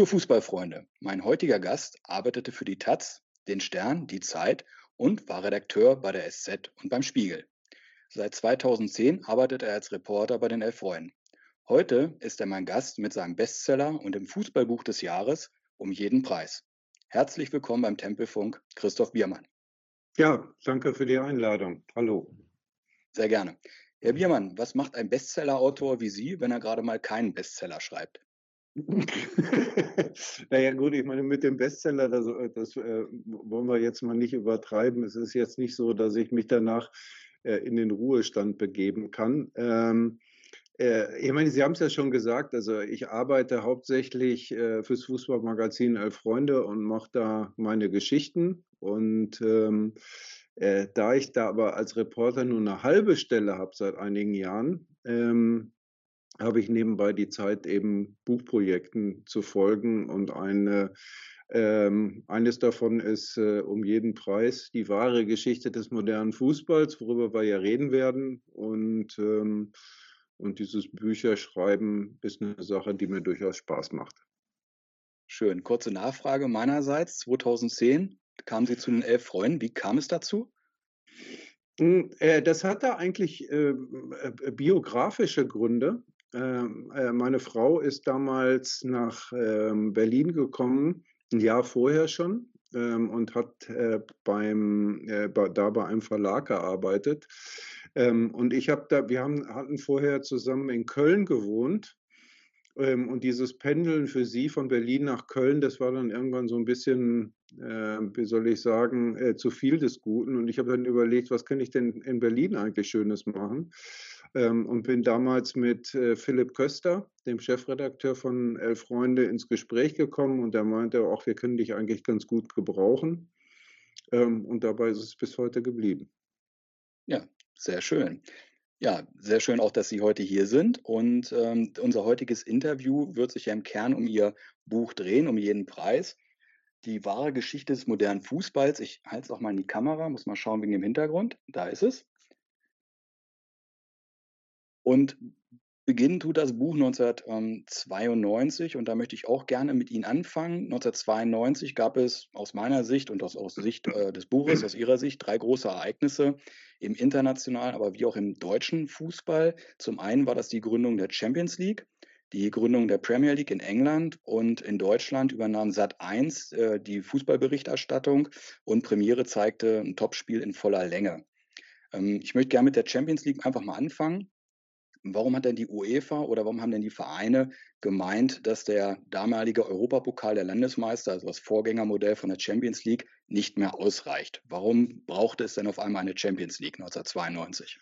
Liebe Fußballfreunde, mein heutiger Gast arbeitete für die taz, den Stern, die Zeit und war Redakteur bei der SZ und beim Spiegel. Seit 2010 arbeitet er als Reporter bei den Elf Freunden. Heute ist er mein Gast mit seinem Bestseller und dem Fußballbuch des Jahres um jeden Preis. Herzlich willkommen beim Tempelfunk, Christoph Biermann. Ja, danke für die Einladung. Hallo. Sehr gerne. Herr Biermann, was macht ein Bestsellerautor wie Sie, wenn er gerade mal keinen Bestseller schreibt? naja gut, ich meine, mit dem Bestseller, das, äh, das äh, wollen wir jetzt mal nicht übertreiben. Es ist jetzt nicht so, dass ich mich danach äh, in den Ruhestand begeben kann. Ähm, äh, ich meine, Sie haben es ja schon gesagt, also ich arbeite hauptsächlich äh, fürs Fußballmagazin Elf Freunde und mache da meine Geschichten. Und ähm, äh, da ich da aber als Reporter nur eine halbe Stelle habe seit einigen Jahren, ähm, habe ich nebenbei die Zeit, eben Buchprojekten zu folgen und eine ähm, eines davon ist äh, um jeden Preis die wahre Geschichte des modernen Fußballs, worüber wir ja reden werden. Und, ähm, und dieses Bücherschreiben ist eine Sache, die mir durchaus Spaß macht. Schön. Kurze Nachfrage meinerseits. 2010 kamen Sie zu den elf Freunden. Wie kam es dazu? Hm, äh, das hatte eigentlich äh, äh, biografische Gründe. Ähm, äh, meine Frau ist damals nach ähm, Berlin gekommen, ein Jahr vorher schon, ähm, und hat äh, beim, äh, da bei einem Verlag gearbeitet. und ich habe da, wir haben, hatten vorher zusammen in Köln gewohnt. und dieses Pendeln für sie von Berlin nach Köln, das war dann irgendwann so ein bisschen, wie soll ich sagen, zu viel des Guten. Und ich habe dann überlegt, was kann ich denn in Berlin eigentlich Schönes machen? Ähm, und bin damals mit äh, Philipp Köster, dem Chefredakteur von Elf Freunde, ins Gespräch gekommen und er meinte auch, wir können dich eigentlich ganz gut gebrauchen. Ähm, und dabei ist es bis heute geblieben. Ja, sehr schön. Ja, sehr schön auch, dass Sie heute hier sind. Und ähm, unser heutiges Interview wird sich ja im Kern um Ihr Buch drehen, um jeden Preis. Die wahre Geschichte des modernen Fußballs. Ich halte es auch mal in die Kamera, muss mal schauen wegen dem Hintergrund. Da ist es. Und beginnen tut das Buch 1992 und da möchte ich auch gerne mit Ihnen anfangen. 1992 gab es aus meiner Sicht und aus, aus Sicht äh, des Buches, aus Ihrer Sicht, drei große Ereignisse im internationalen, aber wie auch im deutschen Fußball. Zum einen war das die Gründung der Champions League, die Gründung der Premier League in England und in Deutschland übernahm Sat1 äh, die Fußballberichterstattung und Premiere zeigte ein Topspiel in voller Länge. Ähm, ich möchte gerne mit der Champions League einfach mal anfangen. Warum hat denn die UEFA oder warum haben denn die Vereine gemeint, dass der damalige Europapokal der Landesmeister, also das Vorgängermodell von der Champions League, nicht mehr ausreicht? Warum brauchte es denn auf einmal eine Champions League 1992?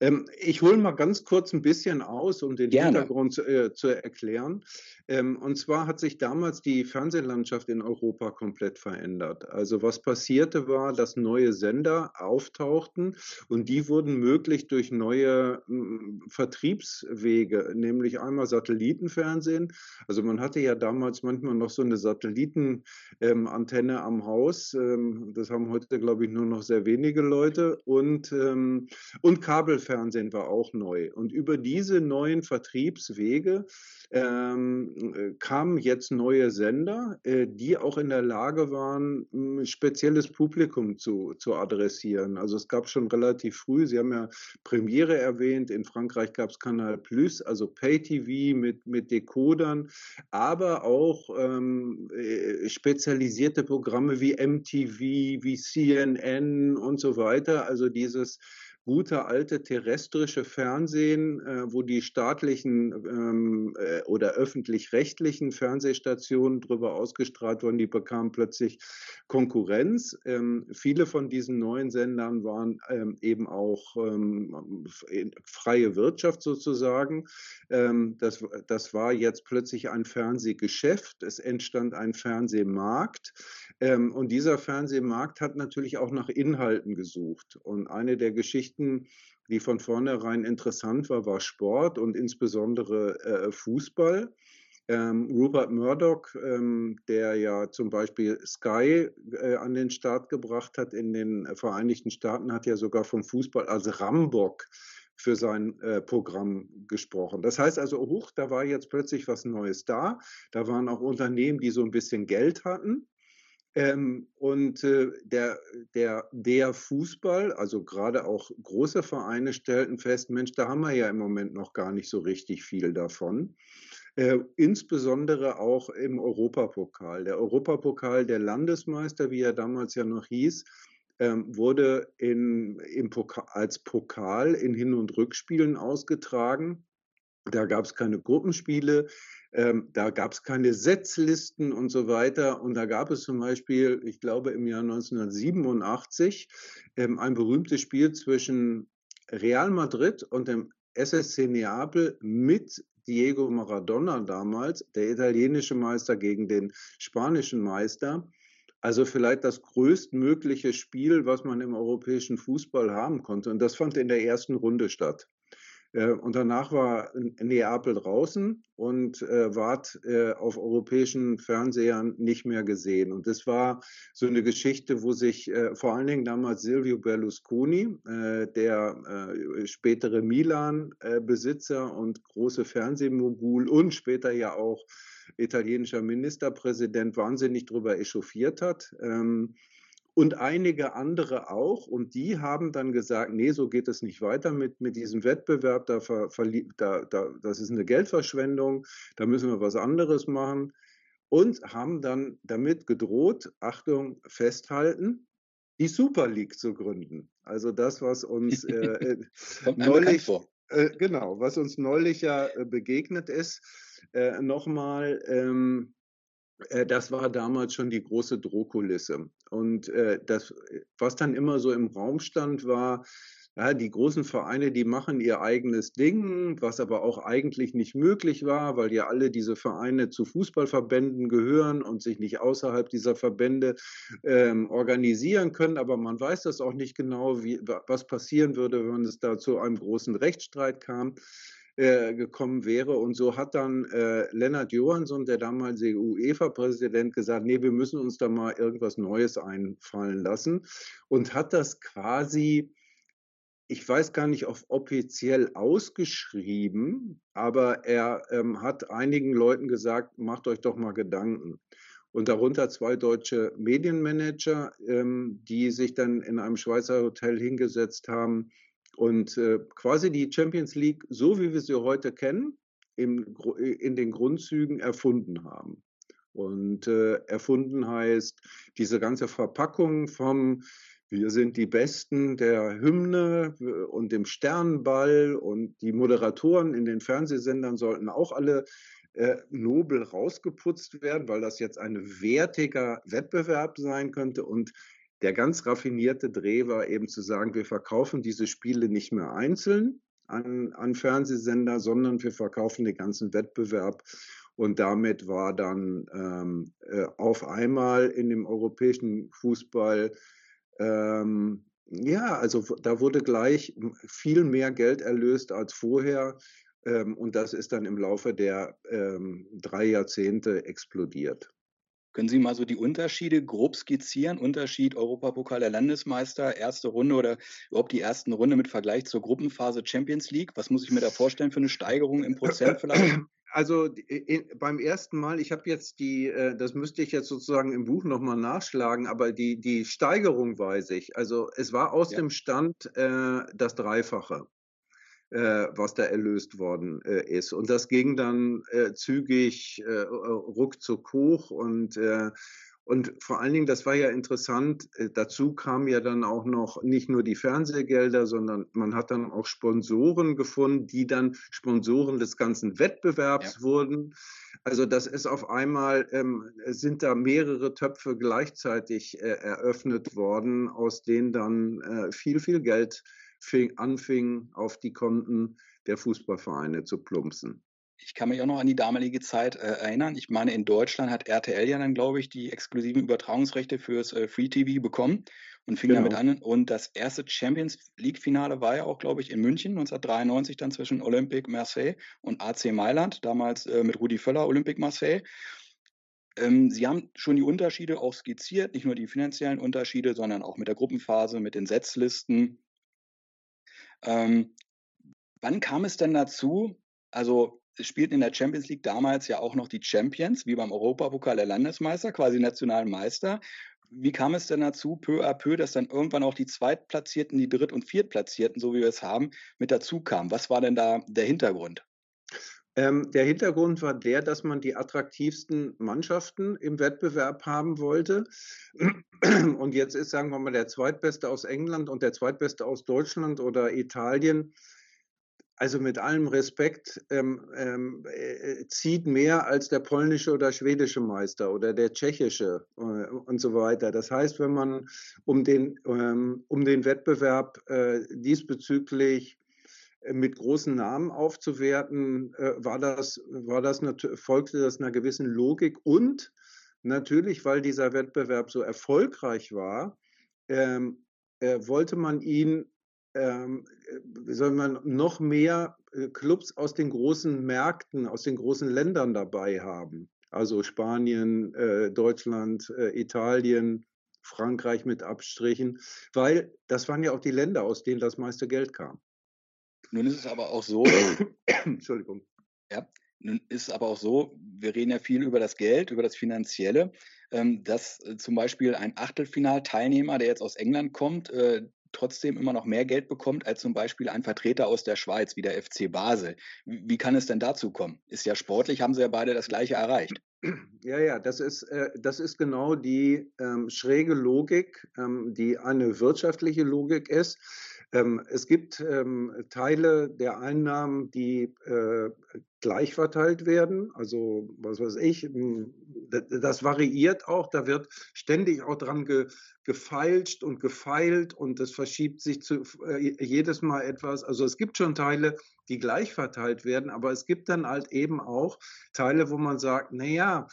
Ähm, ich hole mal ganz kurz ein bisschen aus, um den Gerne. Hintergrund äh, zu erklären. Ähm, und zwar hat sich damals die Fernsehlandschaft in Europa komplett verändert. Also was passierte war, dass neue Sender auftauchten und die wurden möglich durch neue m, Vertriebswege, nämlich einmal Satellitenfernsehen. Also man hatte ja damals manchmal noch so eine Satellitenantenne ähm, am Haus. Ähm, das haben heute, glaube ich, nur noch sehr wenige Leute und, und Kabelfernsehen. Fernsehen war auch neu. Und über diese neuen Vertriebswege kamen jetzt neue Sender, äh, die auch in der Lage waren, ein spezielles Publikum zu, zu adressieren. Also es gab schon relativ früh, Sie haben ja Premiere erwähnt, in Frankreich gab es Kanal Plus, also Pay-TV mit, mit Decodern, aber auch ähm, äh, spezialisierte Programme wie MTV, wie CNN und so weiter. Also dieses gute alte terrestrische Fernsehen, äh, wo die staatlichen ähm, äh, oder öffentlich-rechtlichen Fernsehstationen drüber ausgestrahlt wurden, die bekamen plötzlich Konkurrenz. Ähm, viele von diesen neuen Sendern waren ähm, eben auch ähm, freie Wirtschaft sozusagen. Ähm, das, das war jetzt plötzlich ein Fernsehgeschäft. Es entstand ein Fernsehmarkt. Ähm, und dieser Fernsehmarkt hat natürlich auch nach Inhalten gesucht. Und eine der Geschichten, die von vornherein interessant war, war Sport und insbesondere äh, Fußball. Ähm, Rupert Murdoch, ähm, der ja zum Beispiel Sky äh, an den Start gebracht hat in den Vereinigten Staaten, hat ja sogar vom Fußball als Rambock für sein äh, Programm gesprochen. Das heißt also, hoch, da war jetzt plötzlich was Neues da. Da waren auch Unternehmen, die so ein bisschen Geld hatten. Ähm, und äh, der, der, der Fußball, also gerade auch große Vereine stellten fest, Mensch, da haben wir ja im Moment noch gar nicht so richtig viel davon. Äh, insbesondere auch im Europapokal. Der Europapokal der Landesmeister, wie er damals ja noch hieß, ähm, wurde in, im Pokal, als Pokal in Hin- und Rückspielen ausgetragen. Da gab es keine Gruppenspiele, ähm, da gab es keine Setzlisten und so weiter. Und da gab es zum Beispiel, ich glaube im Jahr 1987, ähm, ein berühmtes Spiel zwischen Real Madrid und dem SSC Neapel mit Diego Maradona damals, der italienische Meister gegen den spanischen Meister. Also vielleicht das größtmögliche Spiel, was man im europäischen Fußball haben konnte. Und das fand in der ersten Runde statt. Äh, und danach war Neapel draußen und äh, ward äh, auf europäischen Fernsehern nicht mehr gesehen. Und das war so eine Geschichte, wo sich äh, vor allen Dingen damals Silvio Berlusconi, äh, der äh, spätere Milan-Besitzer und große Fernsehmogul und später ja auch italienischer Ministerpräsident, wahnsinnig darüber echauffiert hat. Ähm, und einige andere auch. Und die haben dann gesagt, nee, so geht es nicht weiter mit, mit diesem Wettbewerb, da, da, da, das ist eine Geldverschwendung, da müssen wir was anderes machen. Und haben dann damit gedroht, Achtung, festhalten, die Super League zu gründen. Also das, was uns äh, äh neulich, äh, genau, was uns neulich ja äh, begegnet ist, äh, nochmal, ähm, äh, das war damals schon die große Drohkulisse. Und äh, das, was dann immer so im Raum stand, war, ja, die großen Vereine, die machen ihr eigenes Ding, was aber auch eigentlich nicht möglich war, weil ja alle diese Vereine zu Fußballverbänden gehören und sich nicht außerhalb dieser Verbände ähm, organisieren können. Aber man weiß das auch nicht genau, wie, was passieren würde, wenn es da zu einem großen Rechtsstreit kam. Äh, gekommen wäre. Und so hat dann äh, Lennart Johansson, der damalige UEFA-Präsident, gesagt, nee, wir müssen uns da mal irgendwas Neues einfallen lassen und hat das quasi ich weiß gar nicht, ob offiziell ausgeschrieben, aber er ähm, hat einigen Leuten gesagt, macht euch doch mal Gedanken. Und darunter zwei deutsche Medienmanager, ähm, die sich dann in einem Schweizer Hotel hingesetzt haben und äh, quasi die Champions League, so wie wir sie heute kennen, im, in den Grundzügen erfunden haben. Und äh, erfunden heißt diese ganze Verpackung vom wir sind die Besten der Hymne äh, und dem Sternball und die Moderatoren in den Fernsehsendern sollten auch alle äh, nobel rausgeputzt werden, weil das jetzt ein wertiger Wettbewerb sein könnte. Und der ganz raffinierte Dreh war eben zu sagen, wir verkaufen diese Spiele nicht mehr einzeln an, an Fernsehsender, sondern wir verkaufen den ganzen Wettbewerb. Und damit war dann ähm, äh, auf einmal in dem europäischen Fußball, ähm, ja, also da wurde gleich viel mehr Geld erlöst als vorher. Ähm, und das ist dann im Laufe der ähm, drei Jahrzehnte explodiert. Können Sie mal so die Unterschiede grob skizzieren? Unterschied Europapokal der Landesmeister, erste Runde oder überhaupt die ersten Runde mit Vergleich zur Gruppenphase Champions League? Was muss ich mir da vorstellen für eine Steigerung im Prozent vielleicht? Also in, beim ersten Mal, ich habe jetzt die, äh, das müsste ich jetzt sozusagen im Buch nochmal nachschlagen, aber die, die Steigerung weiß ich. Also es war aus ja. dem Stand äh, das Dreifache was da erlöst worden äh, ist. Und das ging dann äh, zügig äh, ruckzuck hoch und äh, und vor allen Dingen, das war ja interessant, äh, dazu kamen ja dann auch noch nicht nur die Fernsehgelder, sondern man hat dann auch Sponsoren gefunden, die dann Sponsoren des ganzen Wettbewerbs ja. wurden. Also das ist auf einmal, ähm, sind da mehrere Töpfe gleichzeitig äh, eröffnet worden, aus denen dann äh, viel, viel Geld fing, anfing, auf die Konten der Fußballvereine zu plumpsen. Ich kann mich auch noch an die damalige Zeit äh, erinnern. Ich meine, in Deutschland hat RTL ja dann, glaube ich, die exklusiven Übertragungsrechte fürs äh, Free TV bekommen und fing genau. damit an. Und das erste Champions League-Finale war ja auch, glaube ich, in München 1993 dann zwischen Olympique Marseille und AC Mailand, damals äh, mit Rudi Völler, Olympique Marseille. Ähm, Sie haben schon die Unterschiede auch skizziert, nicht nur die finanziellen Unterschiede, sondern auch mit der Gruppenphase, mit den Setzlisten, ähm, wann kam es denn dazu? Also es spielten in der Champions League damals ja auch noch die Champions, wie beim Europapokal der Landesmeister, quasi nationalen Meister. Wie kam es denn dazu, peu à peu, dass dann irgendwann auch die Zweitplatzierten, die Dritt- und Viertplatzierten, so wie wir es haben, mit dazu kamen? Was war denn da der Hintergrund? Ähm, der Hintergrund war der, dass man die attraktivsten Mannschaften im Wettbewerb haben wollte. Und jetzt ist, sagen wir mal, der Zweitbeste aus England und der Zweitbeste aus Deutschland oder Italien also mit allem Respekt, ähm, ähm, äh, zieht mehr als der polnische oder schwedische Meister oder der tschechische äh, und so weiter. Das heißt, wenn man um den, ähm, um den Wettbewerb äh, diesbezüglich äh, mit großen Namen aufzuwerten, äh, war das, war das, folgte das einer gewissen Logik und natürlich, weil dieser Wettbewerb so erfolgreich war, ähm, äh, wollte man ihn ähm, äh, soll man noch mehr äh, Clubs aus den großen Märkten, aus den großen Ländern dabei haben. Also Spanien, äh, Deutschland, äh, Italien, Frankreich mit Abstrichen, weil das waren ja auch die Länder, aus denen das meiste Geld kam. Nun ist es aber auch so, Entschuldigung. Ja, nun ist es aber auch so, wir reden ja viel über das Geld, über das Finanzielle, ähm, dass äh, zum Beispiel ein Achtelfinalteilnehmer, der jetzt aus England kommt, trotzdem immer noch mehr Geld bekommt als zum Beispiel ein Vertreter aus der Schweiz wie der FC Basel. Wie kann es denn dazu kommen? Ist ja sportlich, haben sie ja beide das Gleiche erreicht. Ja, ja, das ist, äh, das ist genau die ähm, schräge Logik, ähm, die eine wirtschaftliche Logik ist. Ähm, es gibt ähm, Teile der Einnahmen, die äh, gleich verteilt werden. Also, was weiß ich, hm, das variiert auch. Da wird ständig auch dran ge, gefeilscht und gefeilt und es verschiebt sich zu, äh, jedes Mal etwas. Also, es gibt schon Teile, die gleich verteilt werden, aber es gibt dann halt eben auch Teile, wo man sagt, naja,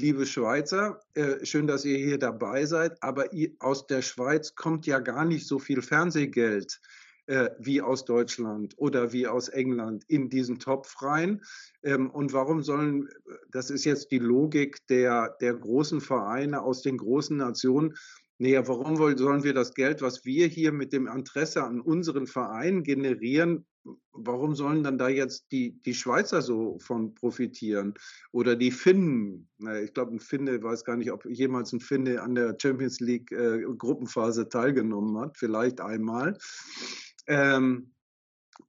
liebe Schweizer, äh, schön, dass ihr hier dabei seid, aber aus der Schweiz kommt ja gar nicht so viel Fernsehgeld äh, wie aus Deutschland oder wie aus England in diesen Topf rein. Ähm, und warum sollen, das ist jetzt die Logik der, der großen Vereine aus den großen Nationen, naja, warum sollen wir das Geld, was wir hier mit dem Interesse an unseren Vereinen generieren, warum sollen dann da jetzt die, die Schweizer so von profitieren? Oder die Finnen? Ich glaube, ein Finne, weiß gar nicht, ob jemals ein Finne an der Champions League äh, Gruppenphase teilgenommen hat, vielleicht einmal. Ähm,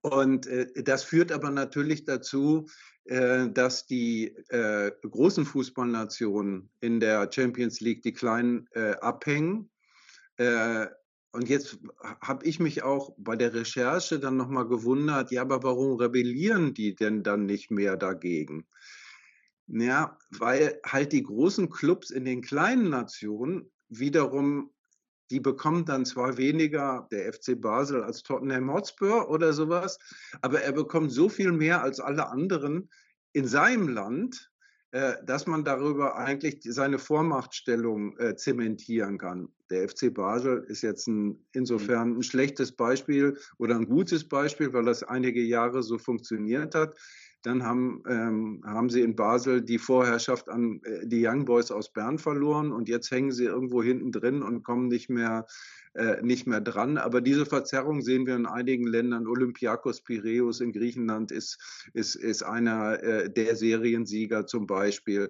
und äh, das führt aber natürlich dazu, dass die äh, großen Fußballnationen in der Champions League die kleinen äh, abhängen. Äh, und jetzt habe ich mich auch bei der Recherche dann nochmal gewundert, ja, aber warum rebellieren die denn dann nicht mehr dagegen? Ja, weil halt die großen Clubs in den kleinen Nationen wiederum, die bekommen dann zwar weniger der FC Basel als Tottenham Hotspur oder sowas, aber er bekommt so viel mehr als alle anderen in seinem Land, äh, dass man darüber eigentlich seine Vormachtstellung äh, zementieren kann. Der FC Basel ist jetzt ein, insofern ein schlechtes Beispiel oder ein gutes Beispiel, weil das einige Jahre so funktioniert hat. Dann haben, ähm, haben sie in Basel die Vorherrschaft an äh, die Young Boys aus Bern verloren und jetzt hängen sie irgendwo hinten drin und kommen nicht mehr äh, nicht mehr dran. Aber diese Verzerrung sehen wir in einigen Ländern. Olympiakos Piräus in Griechenland ist, ist, ist einer äh, der Seriensieger zum Beispiel.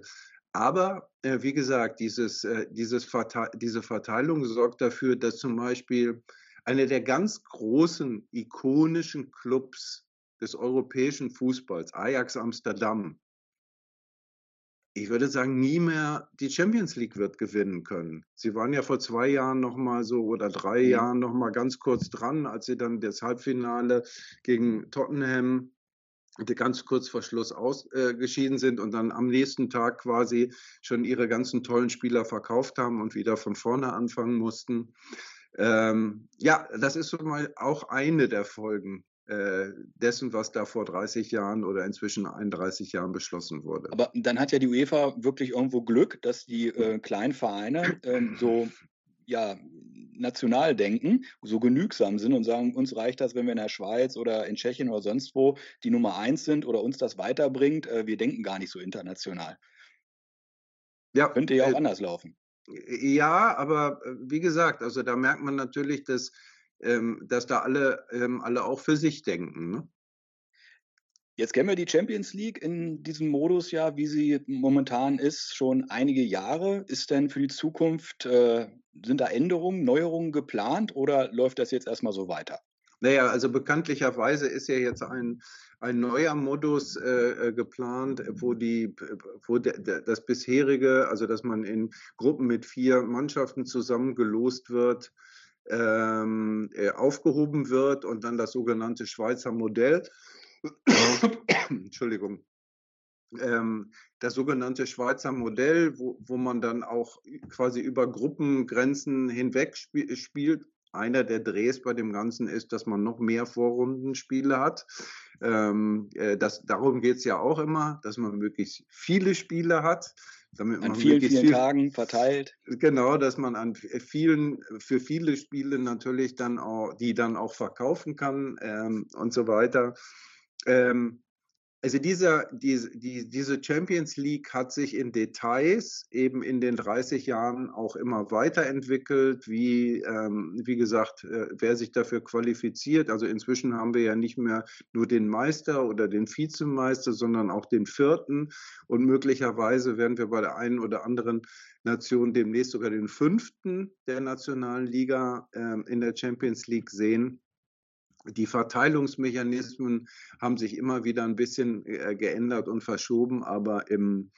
Aber äh, wie gesagt, dieses, äh, dieses Verte diese Verteilung sorgt dafür, dass zum Beispiel einer der ganz großen, ikonischen Clubs des europäischen Fußballs, Ajax Amsterdam, ich würde sagen, nie mehr die Champions League wird gewinnen können. Sie waren ja vor zwei Jahren noch mal so oder drei mhm. Jahren noch mal ganz kurz dran, als sie dann das Halbfinale gegen Tottenham ganz kurz vor Schluss ausgeschieden äh, sind und dann am nächsten Tag quasi schon ihre ganzen tollen Spieler verkauft haben und wieder von vorne anfangen mussten. Ähm, ja, das ist so mal auch eine der Folgen dessen, was da vor 30 Jahren oder inzwischen 31 Jahren beschlossen wurde. Aber dann hat ja die UEFA wirklich irgendwo Glück, dass die äh, kleinen Vereine äh, so ja, national denken, so genügsam sind und sagen, uns reicht das, wenn wir in der Schweiz oder in Tschechien oder sonst wo die Nummer eins sind oder uns das weiterbringt. Äh, wir denken gar nicht so international. Ja, Könnte ja auch äh, anders laufen. Ja, aber äh, wie gesagt, also da merkt man natürlich, dass ähm, dass da alle, ähm, alle auch für sich denken. Ne? Jetzt kennen wir die Champions League in diesem Modus ja, wie sie momentan ist, schon einige Jahre. Ist denn für die Zukunft, äh, sind da Änderungen, Neuerungen geplant oder läuft das jetzt erstmal so weiter? Naja, also bekanntlicherweise ist ja jetzt ein, ein neuer Modus äh, äh geplant, wo, die, wo de, de, das bisherige, also dass man in Gruppen mit vier Mannschaften zusammengelost wird, ähm, äh, aufgehoben wird und dann das sogenannte Schweizer Modell Entschuldigung, ähm, das sogenannte Schweizer Modell, wo, wo man dann auch quasi über Gruppengrenzen hinweg spiel, spielt. Einer der Drehs bei dem Ganzen ist, dass man noch mehr Vorrundenspiele hat. Ähm, äh, das, darum geht es ja auch immer, dass man möglichst viele Spiele hat. Damit an vielen, vielen viel, Tagen verteilt. Genau, dass man an vielen, für viele Spiele natürlich dann auch, die dann auch verkaufen kann ähm, und so weiter. Ähm, also dieser, die, die, diese Champions League hat sich in Details eben in den 30 Jahren auch immer weiterentwickelt, wie, ähm, wie gesagt, äh, wer sich dafür qualifiziert. Also inzwischen haben wir ja nicht mehr nur den Meister oder den Vizemeister, sondern auch den vierten. Und möglicherweise werden wir bei der einen oder anderen Nation demnächst sogar den fünften der nationalen Liga äh, in der Champions League sehen. Die Verteilungsmechanismen haben sich immer wieder ein bisschen äh, geändert und verschoben, aber im,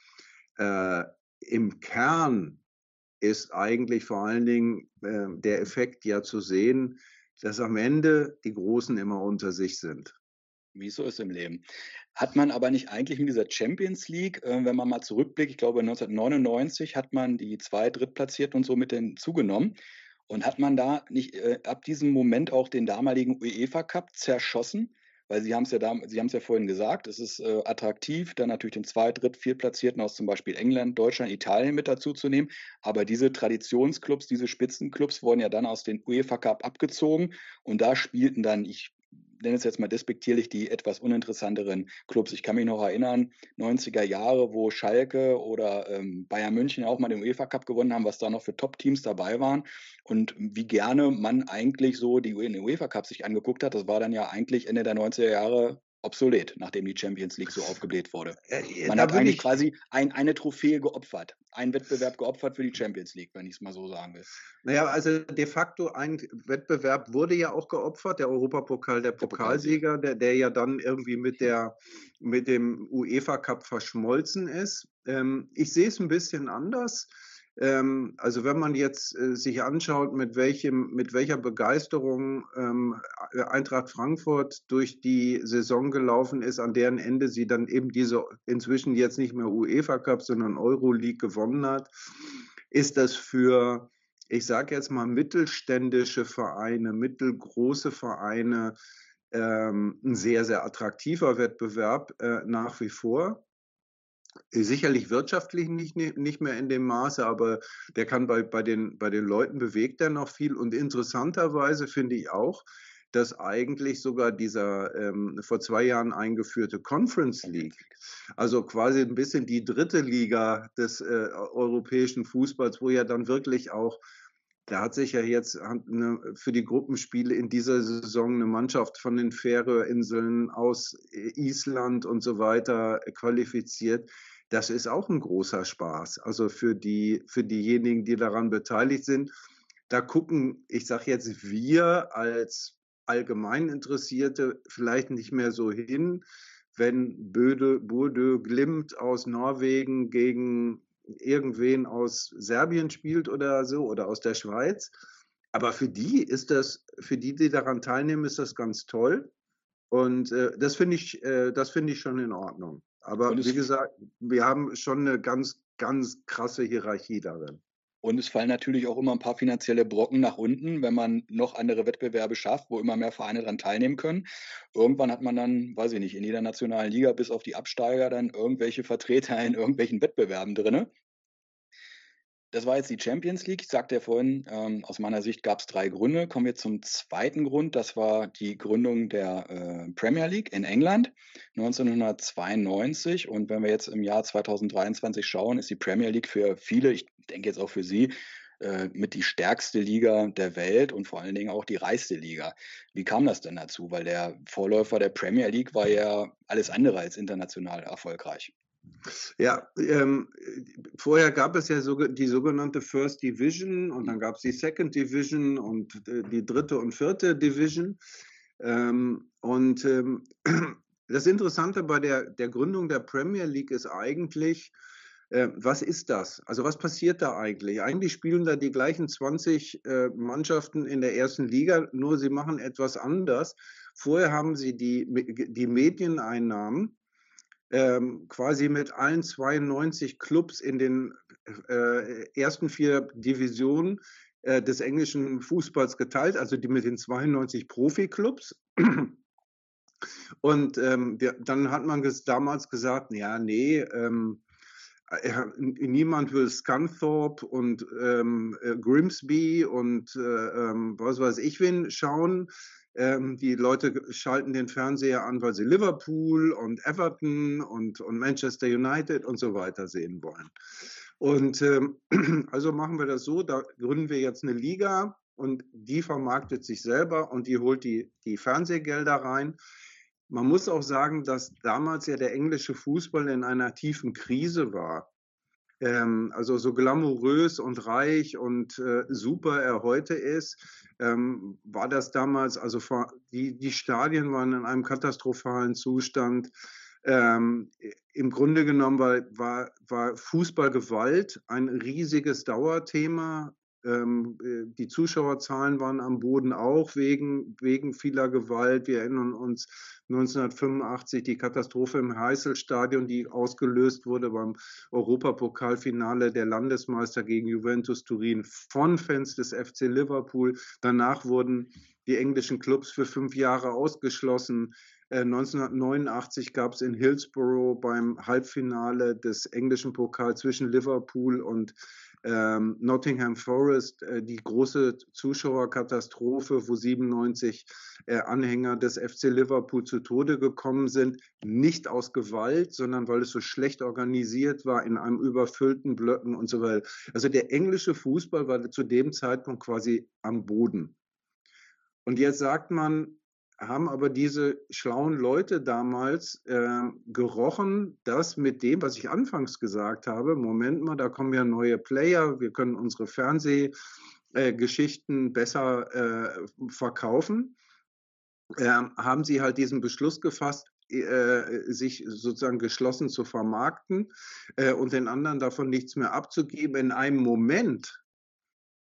äh, im Kern ist eigentlich vor allen Dingen äh, der Effekt ja zu sehen, dass am Ende die Großen immer unter sich sind. Wie so ist im Leben. Hat man aber nicht eigentlich mit dieser Champions League, äh, wenn man mal zurückblickt, ich glaube 1999 hat man die zwei Drittplatzierten und so mit zugenommen. Und hat man da nicht äh, ab diesem Moment auch den damaligen UEFA Cup zerschossen? Weil Sie haben es ja, da, Sie haben es ja vorhin gesagt, es ist äh, attraktiv, dann natürlich den Zweit-, Dritt-, Viertplatzierten aus zum Beispiel England, Deutschland, Italien mit dazu zu nehmen. Aber diese Traditionsclubs, diese Spitzenclubs wurden ja dann aus dem UEFA Cup abgezogen und da spielten dann, ich nenne es jetzt mal despektierlich, die etwas uninteressanteren Clubs. Ich kann mich noch erinnern, 90er Jahre, wo Schalke oder ähm, Bayern München auch mal den UEFA Cup gewonnen haben, was da noch für Top-Teams dabei waren und wie gerne man eigentlich so die UEFA Cup sich angeguckt hat. Das war dann ja eigentlich Ende der 90er Jahre obsolet, nachdem die Champions League so aufgebläht wurde. Äh, Man da hat eigentlich quasi ein, eine Trophäe geopfert, einen Wettbewerb geopfert für die Champions League, wenn ich es mal so sagen will. Naja, also de facto ein Wettbewerb wurde ja auch geopfert, der Europapokal der Pokalsieger, der, der ja dann irgendwie mit, der, mit dem UEFA Cup verschmolzen ist. Ähm, ich sehe es ein bisschen anders. Ähm, also wenn man jetzt äh, sich anschaut, mit, welchem, mit welcher Begeisterung ähm, Eintracht Frankfurt durch die Saison gelaufen ist, an deren Ende sie dann eben diese inzwischen jetzt nicht mehr UEFA Cup, sondern Euroleague gewonnen hat, ist das für, ich sage jetzt mal, mittelständische Vereine, mittelgroße Vereine ähm, ein sehr, sehr attraktiver Wettbewerb äh, nach wie vor. Sicherlich wirtschaftlich nicht, nicht mehr in dem Maße, aber der kann bei, bei, den, bei den Leuten bewegt er noch viel. Und interessanterweise finde ich auch, dass eigentlich sogar dieser ähm, vor zwei Jahren eingeführte Conference League, also quasi ein bisschen die dritte Liga des äh, europäischen Fußballs, wo ja dann wirklich auch da hat sich ja jetzt eine, für die Gruppenspiele in dieser Saison eine Mannschaft von den Färöerinseln aus Island und so weiter qualifiziert. Das ist auch ein großer Spaß. Also für die, für diejenigen, die daran beteiligt sind. Da gucken, ich sage jetzt wir als allgemein Interessierte vielleicht nicht mehr so hin, wenn Böde, Bode Glimt aus Norwegen gegen irgendwen aus Serbien spielt oder so oder aus der Schweiz. Aber für die ist das, für die, die daran teilnehmen, ist das ganz toll. Und äh, das finde ich, äh, das finde ich schon in Ordnung. Aber wie gesagt, wir haben schon eine ganz, ganz krasse Hierarchie darin. Und es fallen natürlich auch immer ein paar finanzielle Brocken nach unten, wenn man noch andere Wettbewerbe schafft, wo immer mehr Vereine daran teilnehmen können. Irgendwann hat man dann, weiß ich nicht, in jeder nationalen Liga bis auf die Absteiger dann irgendwelche Vertreter in irgendwelchen Wettbewerben drin. Das war jetzt die Champions League. Ich sagte ja vorhin, ähm, aus meiner Sicht gab es drei Gründe. Kommen wir zum zweiten Grund. Das war die Gründung der äh, Premier League in England 1992. Und wenn wir jetzt im Jahr 2023 schauen, ist die Premier League für viele, ich denke jetzt auch für Sie, äh, mit die stärkste Liga der Welt und vor allen Dingen auch die reichste Liga. Wie kam das denn dazu? Weil der Vorläufer der Premier League war ja alles andere als international erfolgreich. Ja, ähm, vorher gab es ja so, die sogenannte First Division und dann gab es die Second Division und äh, die dritte und vierte Division. Ähm, und ähm, das Interessante bei der, der Gründung der Premier League ist eigentlich, äh, was ist das? Also was passiert da eigentlich? Eigentlich spielen da die gleichen 20 äh, Mannschaften in der ersten Liga, nur sie machen etwas anders. Vorher haben sie die, die Medieneinnahmen ähm, quasi mit allen 92 Clubs in den äh, ersten vier Divisionen äh, des englischen Fußballs geteilt, also die mit den 92 Profiklubs. Und ähm, wir, dann hat man damals gesagt, ja, nee, ähm, äh, niemand will Scunthorpe und ähm, äh, Grimsby und äh, ähm, was weiß ich wen schauen. Ähm, die Leute schalten den Fernseher an, weil sie Liverpool und Everton und, und Manchester United und so weiter sehen wollen. Und ähm, also machen wir das so, da gründen wir jetzt eine Liga und die vermarktet sich selber und die holt die, die Fernsehgelder rein. Man muss auch sagen, dass damals ja der englische Fußball in einer tiefen Krise war. Ähm, also so glamourös und reich und äh, super er heute ist, ähm, war das damals, also die, die Stadien waren in einem katastrophalen Zustand. Ähm, Im Grunde genommen war, war, war Fußballgewalt ein riesiges Dauerthema ähm, äh, die Zuschauerzahlen waren am Boden auch wegen, wegen vieler Gewalt. Wir erinnern uns 1985 die Katastrophe im Heißelstadion, die ausgelöst wurde beim Europapokalfinale der Landesmeister gegen Juventus Turin von Fans des FC Liverpool. Danach wurden die englischen Clubs für fünf Jahre ausgeschlossen. 1989 gab es in Hillsborough beim Halbfinale des englischen Pokals zwischen Liverpool und ähm, Nottingham Forest, äh, die große Zuschauerkatastrophe, wo 97 äh, Anhänger des FC Liverpool zu Tode gekommen sind, nicht aus Gewalt, sondern weil es so schlecht organisiert war in einem überfüllten Blöcken und so weiter. Also der englische Fußball war zu dem Zeitpunkt quasi am Boden. Und jetzt sagt man, haben aber diese schlauen Leute damals äh, gerochen, dass mit dem, was ich anfangs gesagt habe, Moment mal, da kommen ja neue Player, wir können unsere Fernsehgeschichten äh, besser äh, verkaufen, ähm, haben sie halt diesen Beschluss gefasst, äh, sich sozusagen geschlossen zu vermarkten äh, und den anderen davon nichts mehr abzugeben. In einem Moment,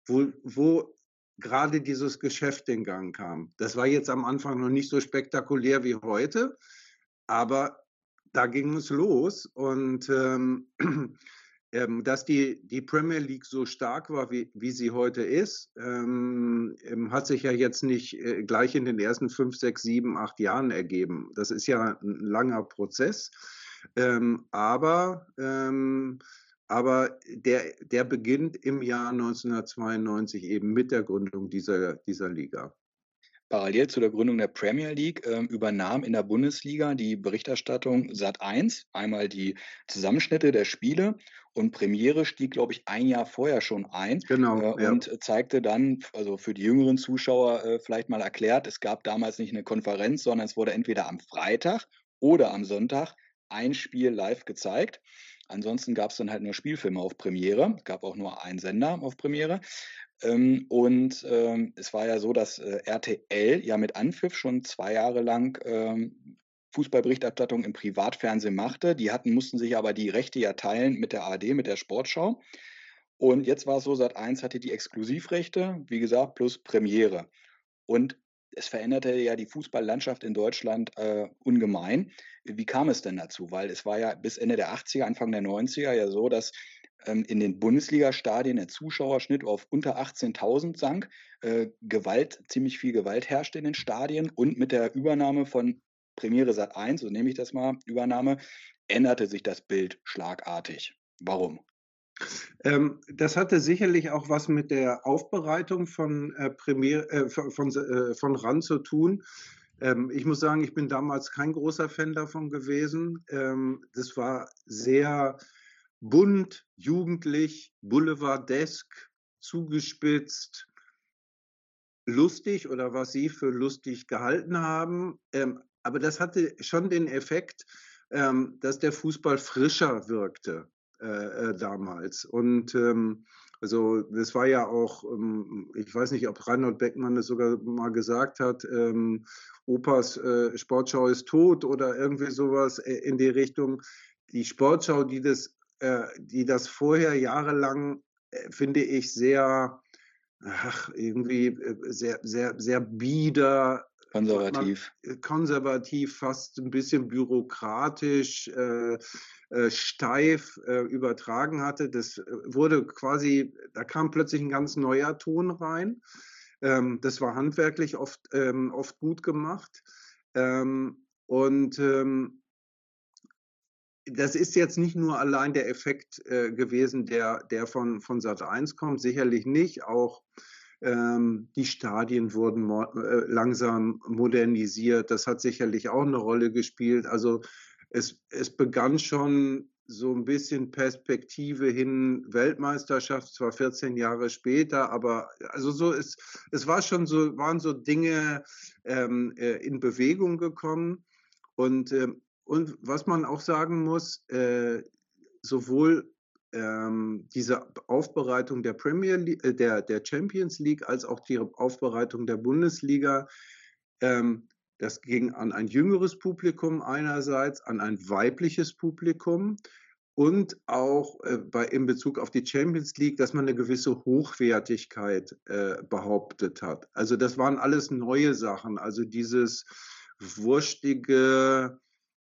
wo, wo gerade dieses Geschäft in Gang kam. Das war jetzt am Anfang noch nicht so spektakulär wie heute, aber da ging es los und ähm, ähm, dass die, die Premier League so stark war, wie, wie sie heute ist, ähm, ähm hat sich ja jetzt nicht äh, gleich in den ersten fünf, sechs, sieben, acht Jahren ergeben. Das ist ja ein langer Prozess. Ähm, aber ähm, aber der, der beginnt im Jahr 1992 eben mit der Gründung dieser, dieser Liga. Parallel zu der Gründung der Premier League äh, übernahm in der Bundesliga die Berichterstattung Sat1 einmal die Zusammenschnitte der Spiele und Premiere stieg, glaube ich, ein Jahr vorher schon ein genau, äh, und ja. zeigte dann, also für die jüngeren Zuschauer äh, vielleicht mal erklärt, es gab damals nicht eine Konferenz, sondern es wurde entweder am Freitag oder am Sonntag ein Spiel live gezeigt. Ansonsten gab es dann halt nur Spielfilme auf Premiere, gab auch nur einen Sender auf Premiere. Ähm, und ähm, es war ja so, dass äh, RTL ja mit Anpfiff schon zwei Jahre lang ähm, Fußballberichterstattung im Privatfernsehen machte. Die hatten, mussten sich aber die Rechte ja teilen mit der ARD, mit der Sportschau. Und jetzt war es so, Sat1 hatte die Exklusivrechte, wie gesagt, plus Premiere. Und es veränderte ja die Fußballlandschaft in Deutschland äh, ungemein. Wie kam es denn dazu? Weil es war ja bis Ende der 80er, Anfang der 90er ja so, dass ähm, in den Bundesliga-Stadien der Zuschauerschnitt auf unter 18.000 sank, äh, Gewalt, ziemlich viel Gewalt herrschte in den Stadien und mit der Übernahme von Premiere Sat 1, so nehme ich das mal, Übernahme, änderte sich das Bild schlagartig. Warum? Ähm, das hatte sicherlich auch was mit der Aufbereitung von, äh, Premier, äh, von, äh, von RAN zu tun. Ähm, ich muss sagen, ich bin damals kein großer Fan davon gewesen. Ähm, das war sehr bunt, jugendlich, boulevardesk, zugespitzt lustig oder was sie für lustig gehalten haben. Ähm, aber das hatte schon den Effekt, ähm, dass der Fußball frischer wirkte äh, äh, damals. Und ähm, also das war ja auch, ähm, ich weiß nicht, ob Reinhold Beckmann das sogar mal gesagt hat, ähm, Opas äh, Sportschau ist tot oder irgendwie sowas äh, in die Richtung. Die Sportschau, die das, äh, die das vorher jahrelang, äh, finde ich, sehr, ach, irgendwie sehr, sehr, sehr bieder Konservativ. konservativ, fast ein bisschen bürokratisch, äh, äh, steif äh, übertragen hatte. Das äh, wurde quasi, da kam plötzlich ein ganz neuer Ton rein. Ähm, das war handwerklich oft, ähm, oft gut gemacht. Ähm, und ähm, das ist jetzt nicht nur allein der Effekt äh, gewesen, der, der von, von Sat 1 kommt, sicherlich nicht. Auch ähm, die Stadien wurden mo äh, langsam modernisiert. Das hat sicherlich auch eine Rolle gespielt. Also es, es begann schon so ein bisschen Perspektive hin Weltmeisterschaft, zwar 14 Jahre später, aber also so ist, es war schon so, waren so Dinge ähm, äh, in Bewegung gekommen. Und, äh, und was man auch sagen muss, äh, sowohl ähm, diese Aufbereitung der Premier League, äh, der, der Champions League als auch die Aufbereitung der Bundesliga, ähm, das ging an ein jüngeres Publikum einerseits, an ein weibliches Publikum und auch äh, bei, in Bezug auf die Champions League, dass man eine gewisse Hochwertigkeit äh, behauptet hat. Also das waren alles neue Sachen. Also dieses wurstige,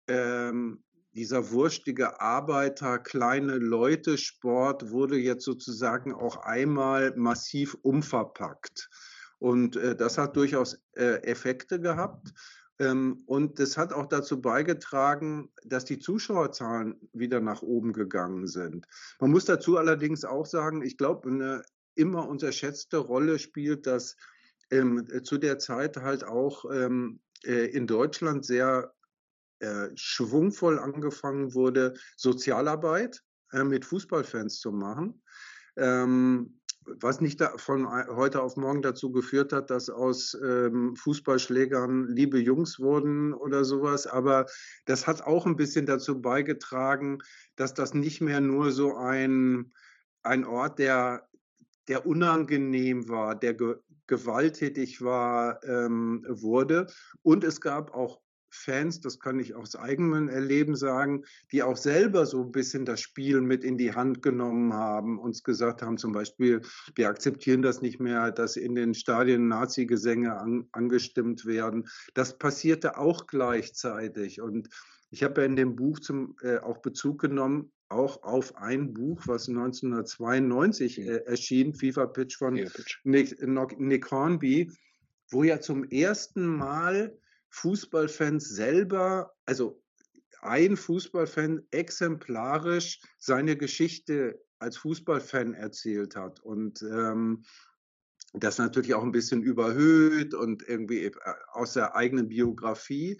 ähm, dieser wurstige Arbeiter, kleine Leute Sport wurde jetzt sozusagen auch einmal massiv umverpackt. Und äh, das hat durchaus äh, Effekte gehabt. Ähm, und das hat auch dazu beigetragen, dass die Zuschauerzahlen wieder nach oben gegangen sind. Man muss dazu allerdings auch sagen, ich glaube, eine immer unterschätzte Rolle spielt, dass ähm, zu der Zeit halt auch ähm, äh, in Deutschland sehr äh, schwungvoll angefangen wurde, Sozialarbeit äh, mit Fußballfans zu machen. Ähm, was nicht von heute auf morgen dazu geführt hat, dass aus ähm, Fußballschlägern liebe Jungs wurden oder sowas. Aber das hat auch ein bisschen dazu beigetragen, dass das nicht mehr nur so ein, ein Ort, der, der unangenehm war, der ge gewalttätig war, ähm, wurde. Und es gab auch Fans, das kann ich aus eigenem Erleben sagen, die auch selber so ein bisschen das Spiel mit in die Hand genommen haben, uns gesagt haben, zum Beispiel, wir akzeptieren das nicht mehr, dass in den Stadien Nazi-Gesänge an, angestimmt werden. Das passierte auch gleichzeitig. Und ich habe ja in dem Buch zum, äh, auch Bezug genommen, auch auf ein Buch, was 1992 äh, erschien, FIFA Pitch von Nick, Nick Hornby, wo ja zum ersten Mal Fußballfans selber, also ein Fußballfan exemplarisch seine Geschichte als Fußballfan erzählt hat und ähm, das natürlich auch ein bisschen überhöht und irgendwie äh, aus der eigenen Biografie.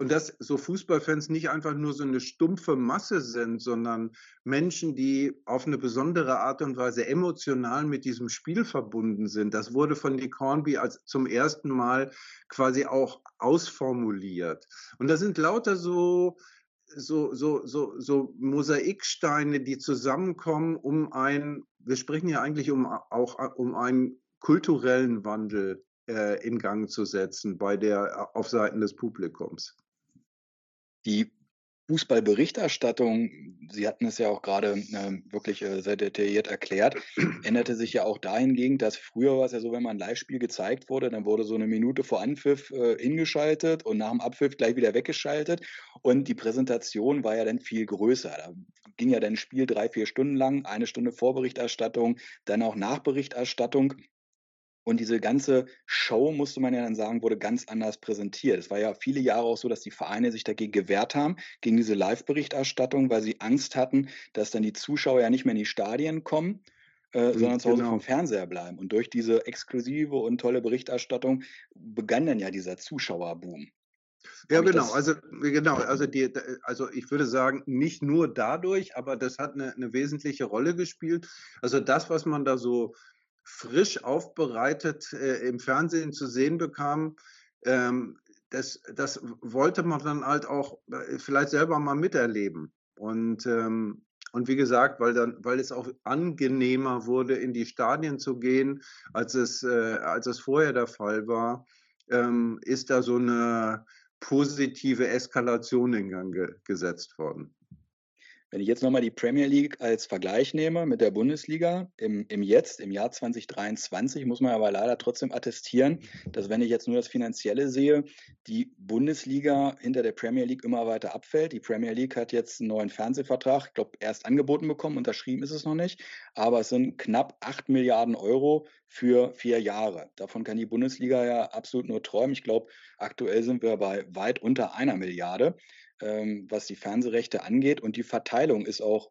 Und dass so Fußballfans nicht einfach nur so eine stumpfe Masse sind, sondern Menschen, die auf eine besondere Art und Weise emotional mit diesem Spiel verbunden sind. Das wurde von Nick Hornby als zum ersten Mal quasi auch ausformuliert. Und das sind lauter so, so, so, so, so Mosaiksteine, die zusammenkommen, um ein, wir sprechen ja eigentlich um, auch um einen kulturellen Wandel äh, in Gang zu setzen bei der, auf Seiten des Publikums. Die Fußballberichterstattung, Sie hatten es ja auch gerade äh, wirklich äh, sehr detailliert erklärt, änderte sich ja auch dahingehend, dass früher war es ja so, wenn man ein Live-Spiel gezeigt wurde, dann wurde so eine Minute vor Anpfiff äh, hingeschaltet und nach dem Abpfiff gleich wieder weggeschaltet. Und die Präsentation war ja dann viel größer. Da ging ja dann ein Spiel drei, vier Stunden lang, eine Stunde Vorberichterstattung, dann auch Nachberichterstattung. Und diese ganze Show, musste man ja dann sagen, wurde ganz anders präsentiert. Es war ja viele Jahre auch so, dass die Vereine sich dagegen gewehrt haben, gegen diese Live-Berichterstattung, weil sie Angst hatten, dass dann die Zuschauer ja nicht mehr in die Stadien kommen, äh, mhm, sondern zu Hause genau. vom Fernseher bleiben. Und durch diese exklusive und tolle Berichterstattung begann dann ja dieser Zuschauerboom. Ja, genau. Also genau. Also die, also ich würde sagen, nicht nur dadurch, aber das hat eine, eine wesentliche Rolle gespielt. Also das, was man da so frisch aufbereitet äh, im Fernsehen zu sehen bekam, ähm, das, das wollte man dann halt auch äh, vielleicht selber mal miterleben. Und, ähm, und wie gesagt, weil, dann, weil es auch angenehmer wurde, in die Stadien zu gehen, als es, äh, als es vorher der Fall war, ähm, ist da so eine positive Eskalation in Gang ge gesetzt worden. Wenn ich jetzt nochmal die Premier League als Vergleich nehme mit der Bundesliga im, im Jetzt, im Jahr 2023, muss man aber leider trotzdem attestieren, dass wenn ich jetzt nur das Finanzielle sehe, die Bundesliga hinter der Premier League immer weiter abfällt. Die Premier League hat jetzt einen neuen Fernsehvertrag, ich glaube, erst angeboten bekommen, unterschrieben ist es noch nicht, aber es sind knapp 8 Milliarden Euro für vier Jahre. Davon kann die Bundesliga ja absolut nur träumen. Ich glaube, aktuell sind wir bei weit unter einer Milliarde ähm, was die Fernsehrechte angeht. Und die Verteilung ist auch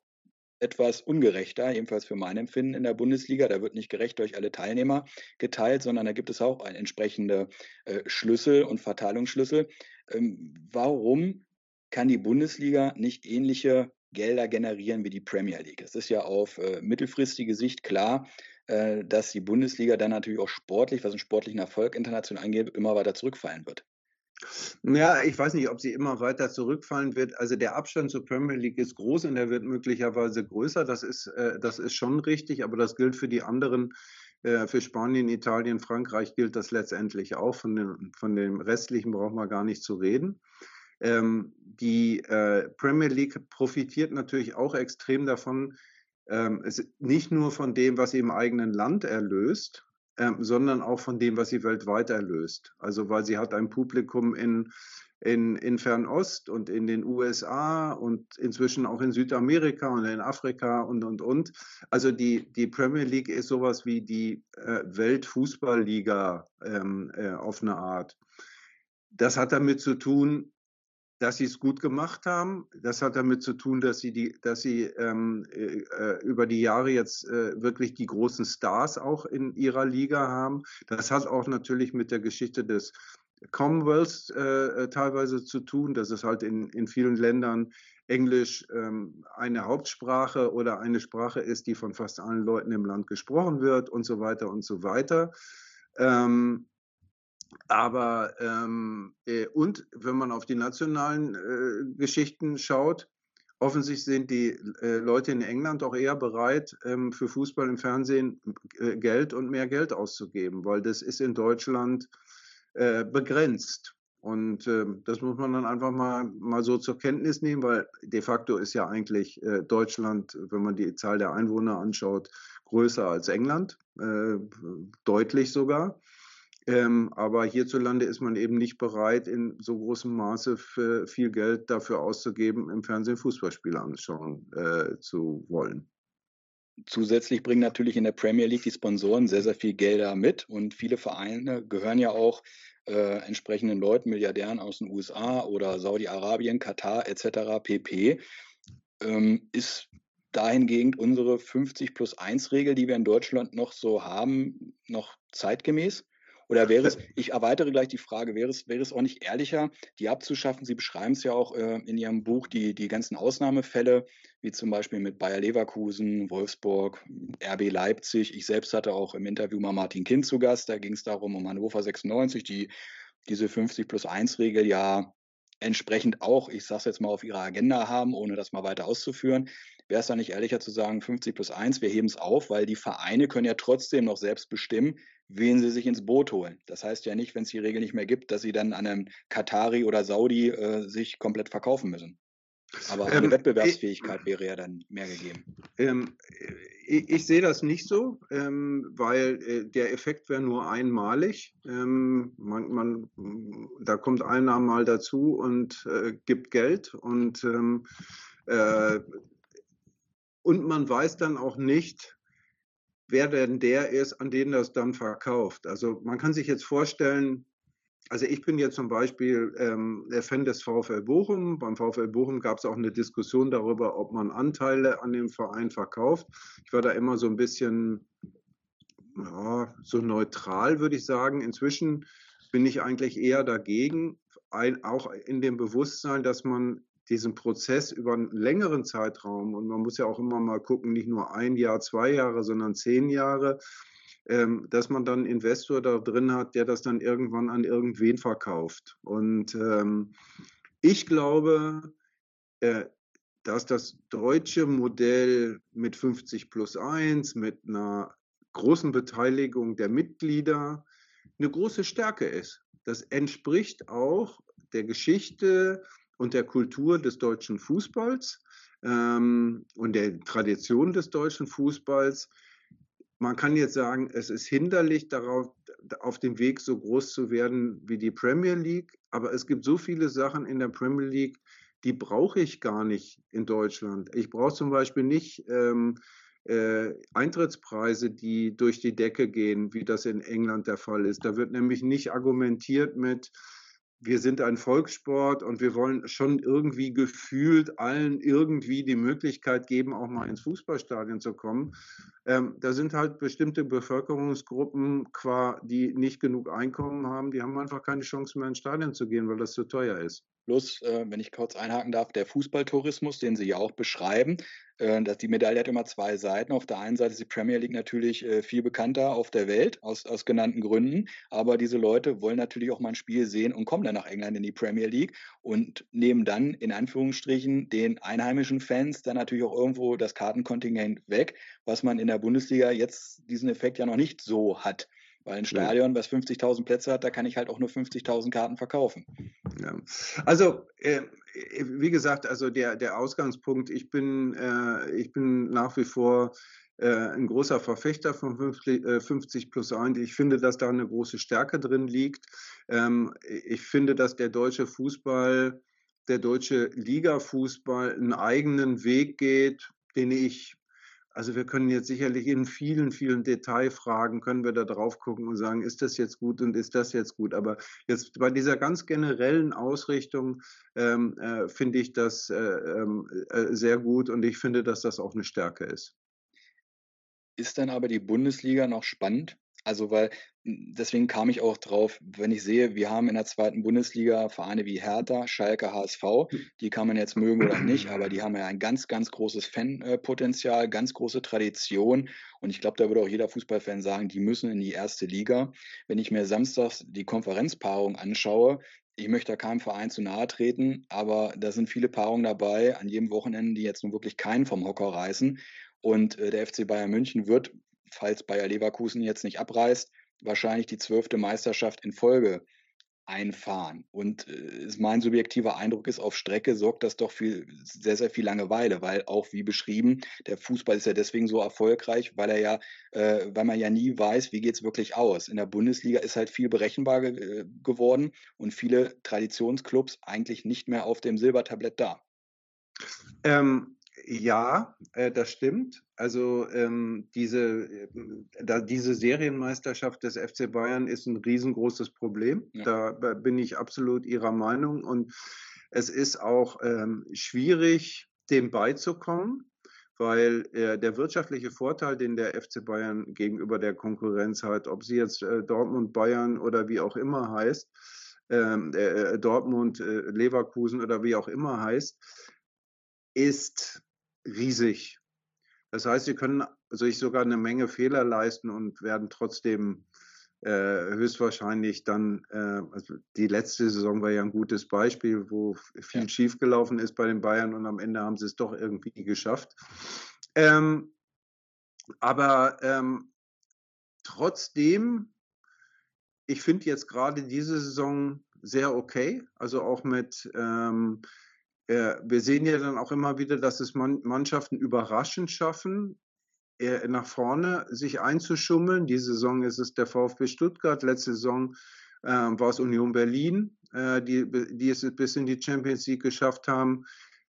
etwas ungerechter, jedenfalls für mein Empfinden in der Bundesliga. Da wird nicht gerecht durch alle Teilnehmer geteilt, sondern da gibt es auch entsprechende äh, Schlüssel und Verteilungsschlüssel. Ähm, warum kann die Bundesliga nicht ähnliche Gelder generieren wie die Premier League? Es ist ja auf äh, mittelfristige Sicht klar, äh, dass die Bundesliga dann natürlich auch sportlich, was einen sportlichen Erfolg international angeht, immer weiter zurückfallen wird. Ja, ich weiß nicht, ob sie immer weiter zurückfallen wird. Also der Abstand zur Premier League ist groß und er wird möglicherweise größer. Das ist, äh, das ist schon richtig, aber das gilt für die anderen. Äh, für Spanien, Italien, Frankreich gilt das letztendlich auch. Von, den, von dem restlichen braucht man gar nicht zu reden. Ähm, die äh, Premier League profitiert natürlich auch extrem davon, ähm, nicht nur von dem, was sie im eigenen Land erlöst, ähm, sondern auch von dem, was sie weltweit erlöst. Also weil sie hat ein Publikum in, in, in Fernost und in den USA und inzwischen auch in Südamerika und in Afrika und, und, und. Also die, die Premier League ist sowas wie die äh, Weltfußballliga ähm, äh, auf eine Art. Das hat damit zu tun, dass sie es gut gemacht haben. Das hat damit zu tun, dass sie, die, dass sie ähm, äh, äh, über die Jahre jetzt äh, wirklich die großen Stars auch in ihrer Liga haben. Das hat auch natürlich mit der Geschichte des Commonwealths äh, äh teilweise zu tun, dass es halt in, in vielen Ländern Englisch ähm, eine Hauptsprache oder eine Sprache ist, die von fast allen Leuten im Land gesprochen wird und so weiter und so weiter. Ähm, aber ähm, äh, und wenn man auf die nationalen äh, Geschichten schaut, offensichtlich sind die äh, Leute in England auch eher bereit, ähm, für Fußball im Fernsehen äh, Geld und mehr Geld auszugeben, weil das ist in Deutschland äh, begrenzt. Und äh, das muss man dann einfach mal, mal so zur Kenntnis nehmen, weil de facto ist ja eigentlich äh, Deutschland, wenn man die Zahl der Einwohner anschaut, größer als England, deutlich sogar. Ähm, aber hierzulande ist man eben nicht bereit, in so großem Maße viel Geld dafür auszugeben, im Fernsehen Fußballspiele anschauen äh, zu wollen. Zusätzlich bringen natürlich in der Premier League die Sponsoren sehr, sehr viel Gelder mit und viele Vereine gehören ja auch äh, entsprechenden Leuten, Milliardären aus den USA oder Saudi-Arabien, Katar etc. pp. Ähm, ist dahingehend unsere 50 plus 1 Regel, die wir in Deutschland noch so haben, noch zeitgemäß? Oder wäre es, ich erweitere gleich die Frage, wäre es, wäre es auch nicht ehrlicher, die abzuschaffen? Sie beschreiben es ja auch äh, in Ihrem Buch, die, die ganzen Ausnahmefälle, wie zum Beispiel mit Bayer Leverkusen, Wolfsburg, RB Leipzig. Ich selbst hatte auch im Interview mal Martin Kind zu Gast, da ging es darum, um Hannover 96, die diese 50 plus 1 Regel ja entsprechend auch, ich sage es jetzt mal, auf ihrer Agenda haben, ohne das mal weiter auszuführen. Wäre es da nicht ehrlicher zu sagen, 50 plus 1, wir heben es auf, weil die Vereine können ja trotzdem noch selbst bestimmen, wen sie sich ins Boot holen. Das heißt ja nicht, wenn es die Regel nicht mehr gibt, dass sie dann an einem Katari oder Saudi äh, sich komplett verkaufen müssen. Aber eine ähm, Wettbewerbsfähigkeit ich, wäre ja dann mehr gegeben. Ähm, ich, ich, sehe das nicht so, ähm, weil äh, der Effekt wäre nur einmalig. Ähm, man, man, da kommt einer mal dazu und äh, gibt Geld und, ähm, äh, und man weiß dann auch nicht, wer denn der ist, an den das dann verkauft. Also man kann sich jetzt vorstellen, also ich bin jetzt zum Beispiel ähm, Fan des VfL Bochum. Beim VfL Bochum gab es auch eine Diskussion darüber, ob man Anteile an dem Verein verkauft. Ich war da immer so ein bisschen ja, so neutral, würde ich sagen. Inzwischen bin ich eigentlich eher dagegen, ein, auch in dem Bewusstsein, dass man diesen Prozess über einen längeren Zeitraum, und man muss ja auch immer mal gucken, nicht nur ein Jahr, zwei Jahre, sondern zehn Jahre, ähm, dass man dann einen Investor da drin hat, der das dann irgendwann an irgendwen verkauft. Und ähm, ich glaube, äh, dass das deutsche Modell mit 50 plus 1, mit einer großen Beteiligung der Mitglieder eine große Stärke ist. Das entspricht auch der Geschichte und der Kultur des deutschen Fußballs ähm, und der Tradition des deutschen Fußballs. Man kann jetzt sagen, es ist hinderlich darauf, auf dem Weg so groß zu werden wie die Premier League, aber es gibt so viele Sachen in der Premier League, die brauche ich gar nicht in Deutschland. Ich brauche zum Beispiel nicht ähm, äh, Eintrittspreise, die durch die Decke gehen, wie das in England der Fall ist. Da wird nämlich nicht argumentiert mit, wir sind ein Volkssport und wir wollen schon irgendwie gefühlt allen irgendwie die Möglichkeit geben, auch mal ins Fußballstadion zu kommen. Ähm, da sind halt bestimmte Bevölkerungsgruppen, qua, die nicht genug Einkommen haben, die haben einfach keine Chance mehr ins Stadion zu gehen, weil das zu teuer ist. Plus, äh, wenn ich kurz einhaken darf, der Fußballtourismus, den Sie ja auch beschreiben, äh, dass die Medaille hat immer zwei Seiten. Auf der einen Seite ist die Premier League natürlich äh, viel bekannter auf der Welt, aus, aus genannten Gründen. Aber diese Leute wollen natürlich auch mal ein Spiel sehen und kommen dann nach England in die Premier League und nehmen dann in Anführungsstrichen den einheimischen Fans dann natürlich auch irgendwo das Kartenkontingent weg, was man in der Bundesliga jetzt diesen Effekt ja noch nicht so hat. Weil ein Stadion, was 50.000 Plätze hat, da kann ich halt auch nur 50.000 Karten verkaufen. Ja. Also, äh, wie gesagt, also der, der Ausgangspunkt, ich bin, äh, ich bin nach wie vor äh, ein großer Verfechter von 50, 50 äh, plus 1. Ich finde, dass da eine große Stärke drin liegt. Ähm, ich finde, dass der deutsche Fußball, der deutsche Liga-Fußball einen eigenen Weg geht, den ich also wir können jetzt sicherlich in vielen, vielen Detailfragen können wir da drauf gucken und sagen, ist das jetzt gut und ist das jetzt gut. Aber jetzt bei dieser ganz generellen Ausrichtung ähm, äh, finde ich das äh, ähm, äh, sehr gut und ich finde, dass das auch eine Stärke ist. Ist dann aber die Bundesliga noch spannend? Also, weil deswegen kam ich auch drauf, wenn ich sehe, wir haben in der zweiten Bundesliga Vereine wie Hertha, Schalke, HSV, die kann man jetzt mögen oder nicht, aber die haben ja ein ganz, ganz großes Fanpotenzial, ganz große Tradition. Und ich glaube, da würde auch jeder Fußballfan sagen, die müssen in die erste Liga. Wenn ich mir samstags die Konferenzpaarung anschaue, ich möchte da keinem Verein zu nahe treten, aber da sind viele Paarungen dabei an jedem Wochenende, die jetzt nun wirklich keinen vom Hocker reißen. Und äh, der FC Bayern München wird falls Bayer Leverkusen jetzt nicht abreißt, wahrscheinlich die zwölfte Meisterschaft in Folge einfahren. Und äh, mein subjektiver Eindruck ist, auf Strecke sorgt das doch für sehr, sehr viel Langeweile, weil auch wie beschrieben, der Fußball ist ja deswegen so erfolgreich, weil er ja, äh, weil man ja nie weiß, wie geht es wirklich aus. In der Bundesliga ist halt viel berechenbar ge äh, geworden und viele Traditionsclubs eigentlich nicht mehr auf dem Silbertablett da. Ähm, ja, äh, das stimmt. Also ähm, diese, äh, da, diese Serienmeisterschaft des FC Bayern ist ein riesengroßes Problem. Ja. Da bin ich absolut Ihrer Meinung. Und es ist auch ähm, schwierig, dem beizukommen, weil äh, der wirtschaftliche Vorteil, den der FC Bayern gegenüber der Konkurrenz hat, ob sie jetzt äh, Dortmund, Bayern oder wie auch immer heißt, ähm, äh, Dortmund, äh, Leverkusen oder wie auch immer heißt, ist riesig. Das heißt, sie können sich sogar eine Menge Fehler leisten und werden trotzdem äh, höchstwahrscheinlich dann, äh, also die letzte Saison war ja ein gutes Beispiel, wo viel ja. schiefgelaufen ist bei den Bayern und am Ende haben sie es doch irgendwie geschafft. Ähm, aber ähm, trotzdem, ich finde jetzt gerade diese Saison sehr okay, also auch mit ähm, äh, wir sehen ja dann auch immer wieder, dass es Mannschaften überraschend schaffen, äh, nach vorne sich einzuschummeln. Diese Saison ist es der VfB Stuttgart, letzte Saison äh, war es Union Berlin, äh, die, die es bis in die Champions League geschafft haben.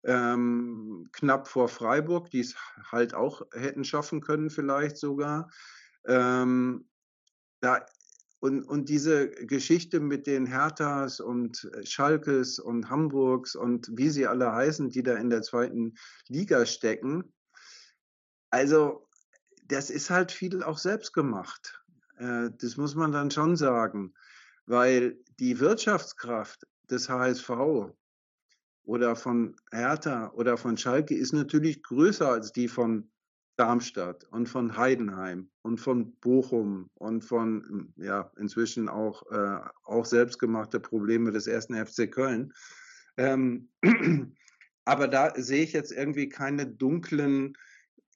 Ähm, knapp vor Freiburg, die es halt auch hätten schaffen können, vielleicht sogar. Ähm, da und, und diese Geschichte mit den Herthas und äh, Schalkes und Hamburgs und wie sie alle heißen, die da in der zweiten Liga stecken, also das ist halt viel auch selbst gemacht. Äh, das muss man dann schon sagen, weil die Wirtschaftskraft des HSV oder von Hertha oder von Schalke ist natürlich größer als die von Darmstadt und von Heidenheim und von Bochum und von ja inzwischen auch, äh, auch selbstgemachte Probleme des ersten FC Köln. Ähm, aber da sehe ich jetzt irgendwie keine dunklen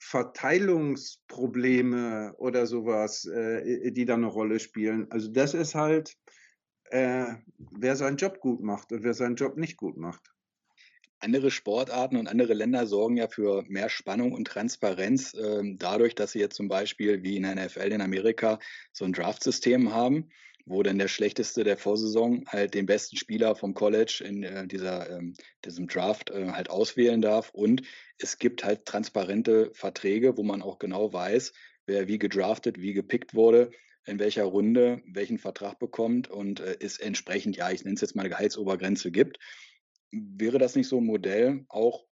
Verteilungsprobleme oder sowas, äh, die da eine Rolle spielen. Also das ist halt, äh, wer seinen Job gut macht und wer seinen Job nicht gut macht andere Sportarten und andere Länder sorgen ja für mehr Spannung und Transparenz äh, dadurch, dass sie jetzt zum Beispiel wie in der NFL in Amerika so ein Draft-System haben, wo dann der Schlechteste der Vorsaison halt den besten Spieler vom College in äh, dieser, ähm, diesem Draft äh, halt auswählen darf. Und es gibt halt transparente Verträge, wo man auch genau weiß, wer wie gedraftet, wie gepickt wurde in welcher Runde welchen Vertrag bekommt und äh, es entsprechend, ja, ich nenne es jetzt mal eine Gehaltsobergrenze gibt. Wäre das nicht so ein Modell auch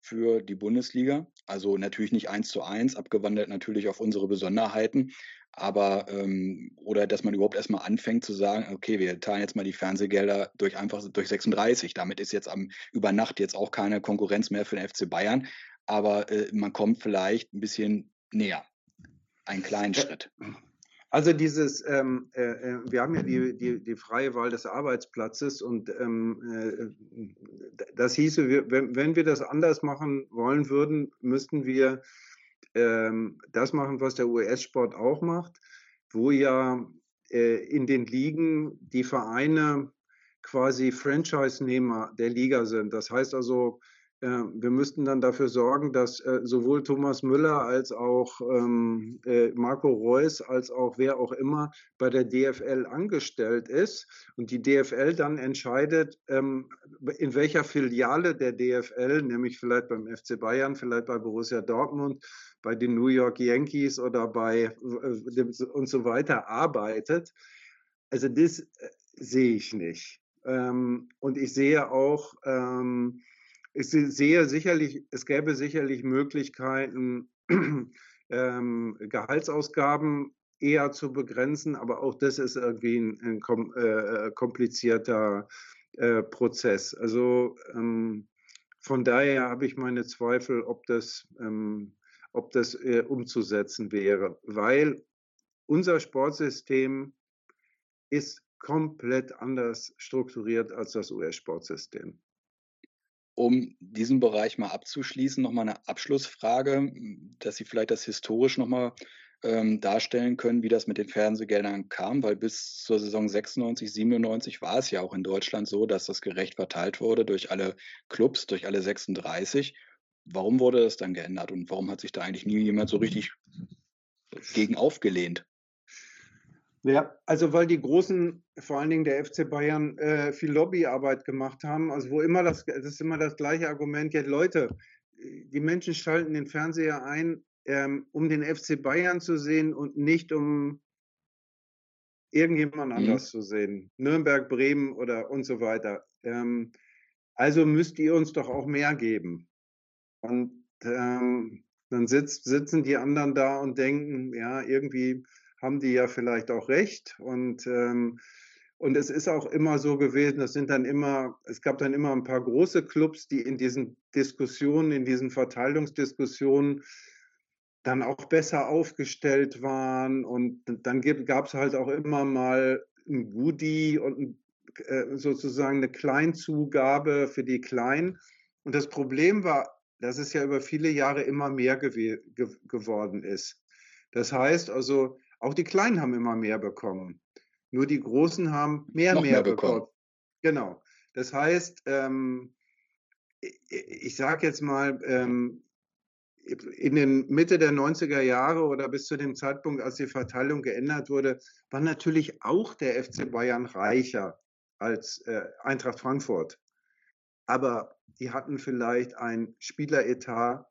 für die Bundesliga? Also natürlich nicht eins zu eins, abgewandelt natürlich auf unsere Besonderheiten, aber ähm, oder dass man überhaupt erstmal anfängt zu sagen, okay, wir teilen jetzt mal die Fernsehgelder durch einfach durch 36. Damit ist jetzt am über Nacht jetzt auch keine Konkurrenz mehr für den FC Bayern, aber äh, man kommt vielleicht ein bisschen näher. Einen kleinen Schritt. Also dieses, ähm, äh, äh, wir haben ja die, die, die freie Wahl des Arbeitsplatzes und ähm, äh, das hieße, wir, wenn, wenn wir das anders machen wollen würden, müssten wir ähm, das machen, was der US-Sport auch macht, wo ja äh, in den Ligen die Vereine quasi Franchise-Nehmer der Liga sind. Das heißt also, äh, wir müssten dann dafür sorgen, dass äh, sowohl Thomas Müller als auch ähm, äh, Marco Reus als auch wer auch immer bei der DFL angestellt ist und die DFL dann entscheidet, ähm, in welcher Filiale der DFL, nämlich vielleicht beim FC Bayern, vielleicht bei Borussia Dortmund, bei den New York Yankees oder bei und so weiter arbeitet. Also das sehe ich nicht. Ähm, und ich sehe auch, ich sehe sicherlich, es gäbe sicherlich Möglichkeiten, ähm, Gehaltsausgaben eher zu begrenzen, aber auch das ist irgendwie ein, ein kom äh, komplizierter äh, Prozess. Also ähm, von daher habe ich meine Zweifel, ob das, ähm, ob das äh, umzusetzen wäre, weil unser Sportsystem ist komplett anders strukturiert als das US-Sportsystem. Um diesen Bereich mal abzuschließen, nochmal eine Abschlussfrage, dass Sie vielleicht das historisch nochmal ähm, darstellen können, wie das mit den Fernsehgeldern kam, weil bis zur Saison 96, 97 war es ja auch in Deutschland so, dass das gerecht verteilt wurde durch alle Clubs, durch alle 36. Warum wurde das dann geändert und warum hat sich da eigentlich nie jemand so richtig gegen aufgelehnt? Ja, also weil die Großen, vor allen Dingen der FC Bayern, äh, viel Lobbyarbeit gemacht haben. Also wo immer das, das ist immer das gleiche Argument, ja Leute, die Menschen schalten den Fernseher ein, ähm, um den FC Bayern zu sehen und nicht um irgendjemand mhm. anders zu sehen. Nürnberg, Bremen oder und so weiter. Ähm, also müsst ihr uns doch auch mehr geben. Und ähm, dann sitzt, sitzen die anderen da und denken, ja, irgendwie haben die ja vielleicht auch recht. Und, ähm, und es ist auch immer so gewesen, es sind dann immer, es gab dann immer ein paar große Clubs, die in diesen Diskussionen, in diesen Verteilungsdiskussionen dann auch besser aufgestellt waren. Und dann gab es halt auch immer mal ein Goodie und äh, sozusagen eine Kleinzugabe für die Kleinen. Und das Problem war, dass es ja über viele Jahre immer mehr gew ge geworden ist. Das heißt also, auch die Kleinen haben immer mehr bekommen. Nur die Großen haben mehr, mehr, mehr bekommen. bekommen. Genau. Das heißt, ähm, ich sage jetzt mal, ähm, in den Mitte der 90er Jahre oder bis zu dem Zeitpunkt, als die Verteilung geändert wurde, war natürlich auch der FC Bayern reicher als äh, Eintracht Frankfurt. Aber die hatten vielleicht ein Spieleretat,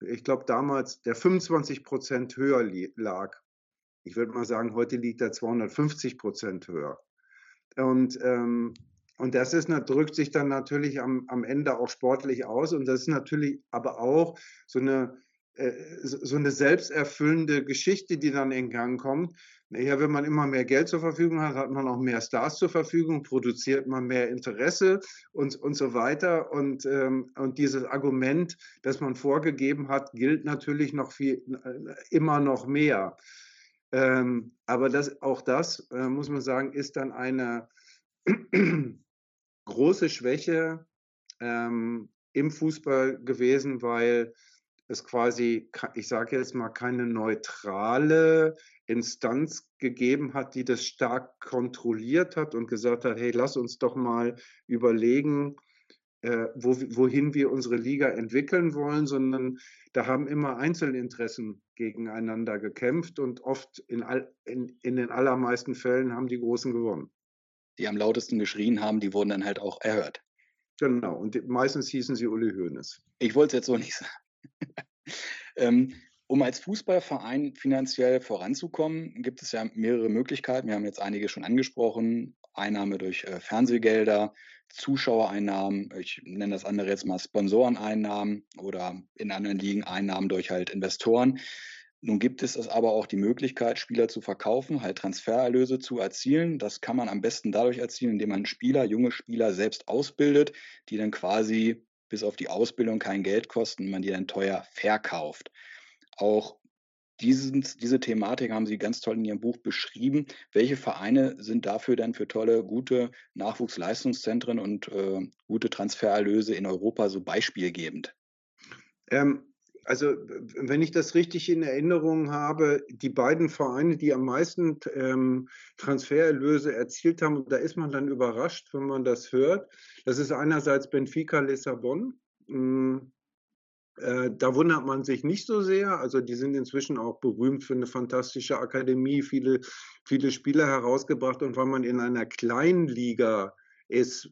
ich glaube damals, der 25 Prozent höher lag ich würde mal sagen, heute liegt er 250 Prozent höher. Und, ähm, und das ist, drückt sich dann natürlich am, am Ende auch sportlich aus. Und das ist natürlich aber auch so eine, äh, so eine selbsterfüllende Geschichte, die dann in Gang kommt, Naja, wenn man immer mehr Geld zur Verfügung hat, hat man auch mehr Stars zur Verfügung, produziert man mehr Interesse und, und so weiter. Und, ähm, und dieses Argument, das man vorgegeben hat, gilt natürlich noch viel, äh, immer noch mehr. Ähm, aber das, auch das, äh, muss man sagen, ist dann eine große Schwäche ähm, im Fußball gewesen, weil es quasi, ich sage jetzt mal, keine neutrale Instanz gegeben hat, die das stark kontrolliert hat und gesagt hat, hey, lass uns doch mal überlegen, äh, wo, wohin wir unsere Liga entwickeln wollen, sondern da haben immer Einzelinteressen gegeneinander gekämpft und oft in, all, in, in den allermeisten Fällen haben die Großen gewonnen. Die am lautesten geschrien haben, die wurden dann halt auch erhört. Genau, und meistens hießen sie Uli Hoeneß. Ich wollte es jetzt so nicht sagen. ähm, um als Fußballverein finanziell voranzukommen, gibt es ja mehrere Möglichkeiten. Wir haben jetzt einige schon angesprochen. Einnahme durch äh, Fernsehgelder, Zuschauereinnahmen, ich nenne das andere jetzt mal Sponsoreneinnahmen oder in anderen Ligen Einnahmen durch halt Investoren. Nun gibt es aber auch die Möglichkeit, Spieler zu verkaufen, halt Transfererlöse zu erzielen. Das kann man am besten dadurch erzielen, indem man Spieler, junge Spieler selbst ausbildet, die dann quasi bis auf die Ausbildung kein Geld kosten, man die dann teuer verkauft. Auch diesen, diese Thematik haben Sie ganz toll in Ihrem Buch beschrieben. Welche Vereine sind dafür denn für tolle, gute Nachwuchsleistungszentren und äh, gute Transfererlöse in Europa so beispielgebend? Ähm, also wenn ich das richtig in Erinnerung habe, die beiden Vereine, die am meisten ähm, Transfererlöse erzielt haben, da ist man dann überrascht, wenn man das hört. Das ist einerseits Benfica Lissabon. Hm, äh, da wundert man sich nicht so sehr. Also die sind inzwischen auch berühmt für eine fantastische Akademie, viele, viele Spieler herausgebracht. Und weil man in einer kleinen Liga ist,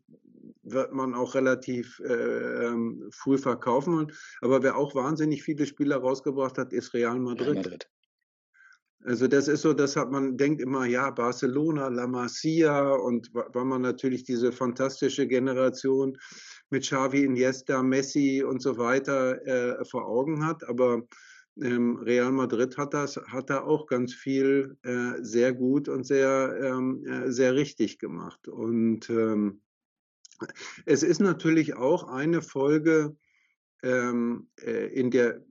wird man auch relativ äh, ähm, früh verkaufen. Aber wer auch wahnsinnig viele Spieler rausgebracht hat, ist Real Madrid. Real Madrid. Also das ist so, das hat man denkt immer, ja, Barcelona, La Masia und weil man natürlich diese fantastische Generation mit Xavi, Iniesta, Messi und so weiter äh, vor Augen hat. Aber ähm, Real Madrid hat das, hat da auch ganz viel äh, sehr gut und sehr, ähm, äh, sehr richtig gemacht. Und ähm, es ist natürlich auch eine Folge ähm, äh, in der,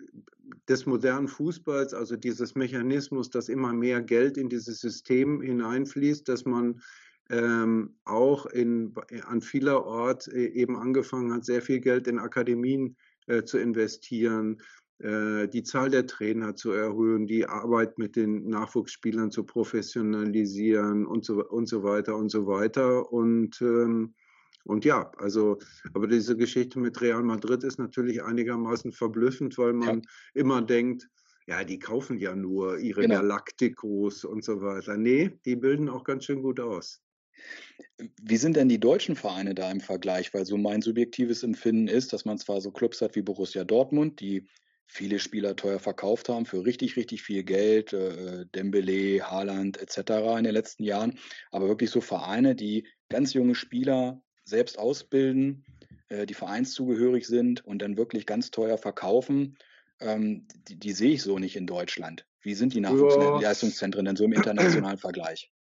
des modernen Fußballs, also dieses Mechanismus, dass immer mehr Geld in dieses System hineinfließt, dass man ähm, auch in, an vieler Ort äh, eben angefangen hat, sehr viel Geld in Akademien äh, zu investieren, äh, die Zahl der Trainer zu erhöhen, die Arbeit mit den Nachwuchsspielern zu professionalisieren und so, und so weiter und so weiter. Und ähm, und ja, also, aber diese Geschichte mit Real Madrid ist natürlich einigermaßen verblüffend, weil man ja. immer denkt, ja, die kaufen ja nur ihre genau. Galacticos und so weiter. Nee, die bilden auch ganz schön gut aus. Wie sind denn die deutschen Vereine da im Vergleich? Weil so mein subjektives Empfinden ist, dass man zwar so Clubs hat wie Borussia Dortmund, die viele Spieler teuer verkauft haben für richtig, richtig viel Geld, äh, Dembele, Haaland etc. in den letzten Jahren, aber wirklich so Vereine, die ganz junge Spieler selbst ausbilden, äh, die vereinszugehörig sind und dann wirklich ganz teuer verkaufen, ähm, die, die, sehe ich so nicht in Deutschland. Wie sind die Nachwuchsleistungszentren denn so im internationalen Vergleich?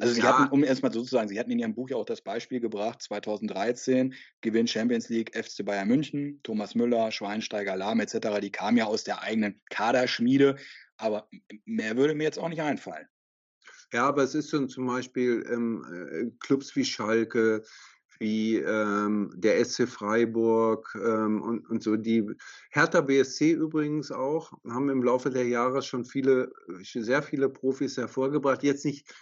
Also Sie ja. hatten, um erstmal sozusagen, Sie hatten in Ihrem Buch ja auch das Beispiel gebracht, 2013 gewinnt Champions League FC Bayern München, Thomas Müller, Schweinsteiger, Lahm etc., die kamen ja aus der eigenen Kaderschmiede, aber mehr würde mir jetzt auch nicht einfallen. Ja, aber es ist schon zum Beispiel ähm, äh, Clubs wie Schalke, wie ähm, der SC Freiburg ähm, und, und so. Die Hertha BSC übrigens auch, haben im Laufe der Jahre schon viele, sehr viele Profis hervorgebracht. Jetzt nicht,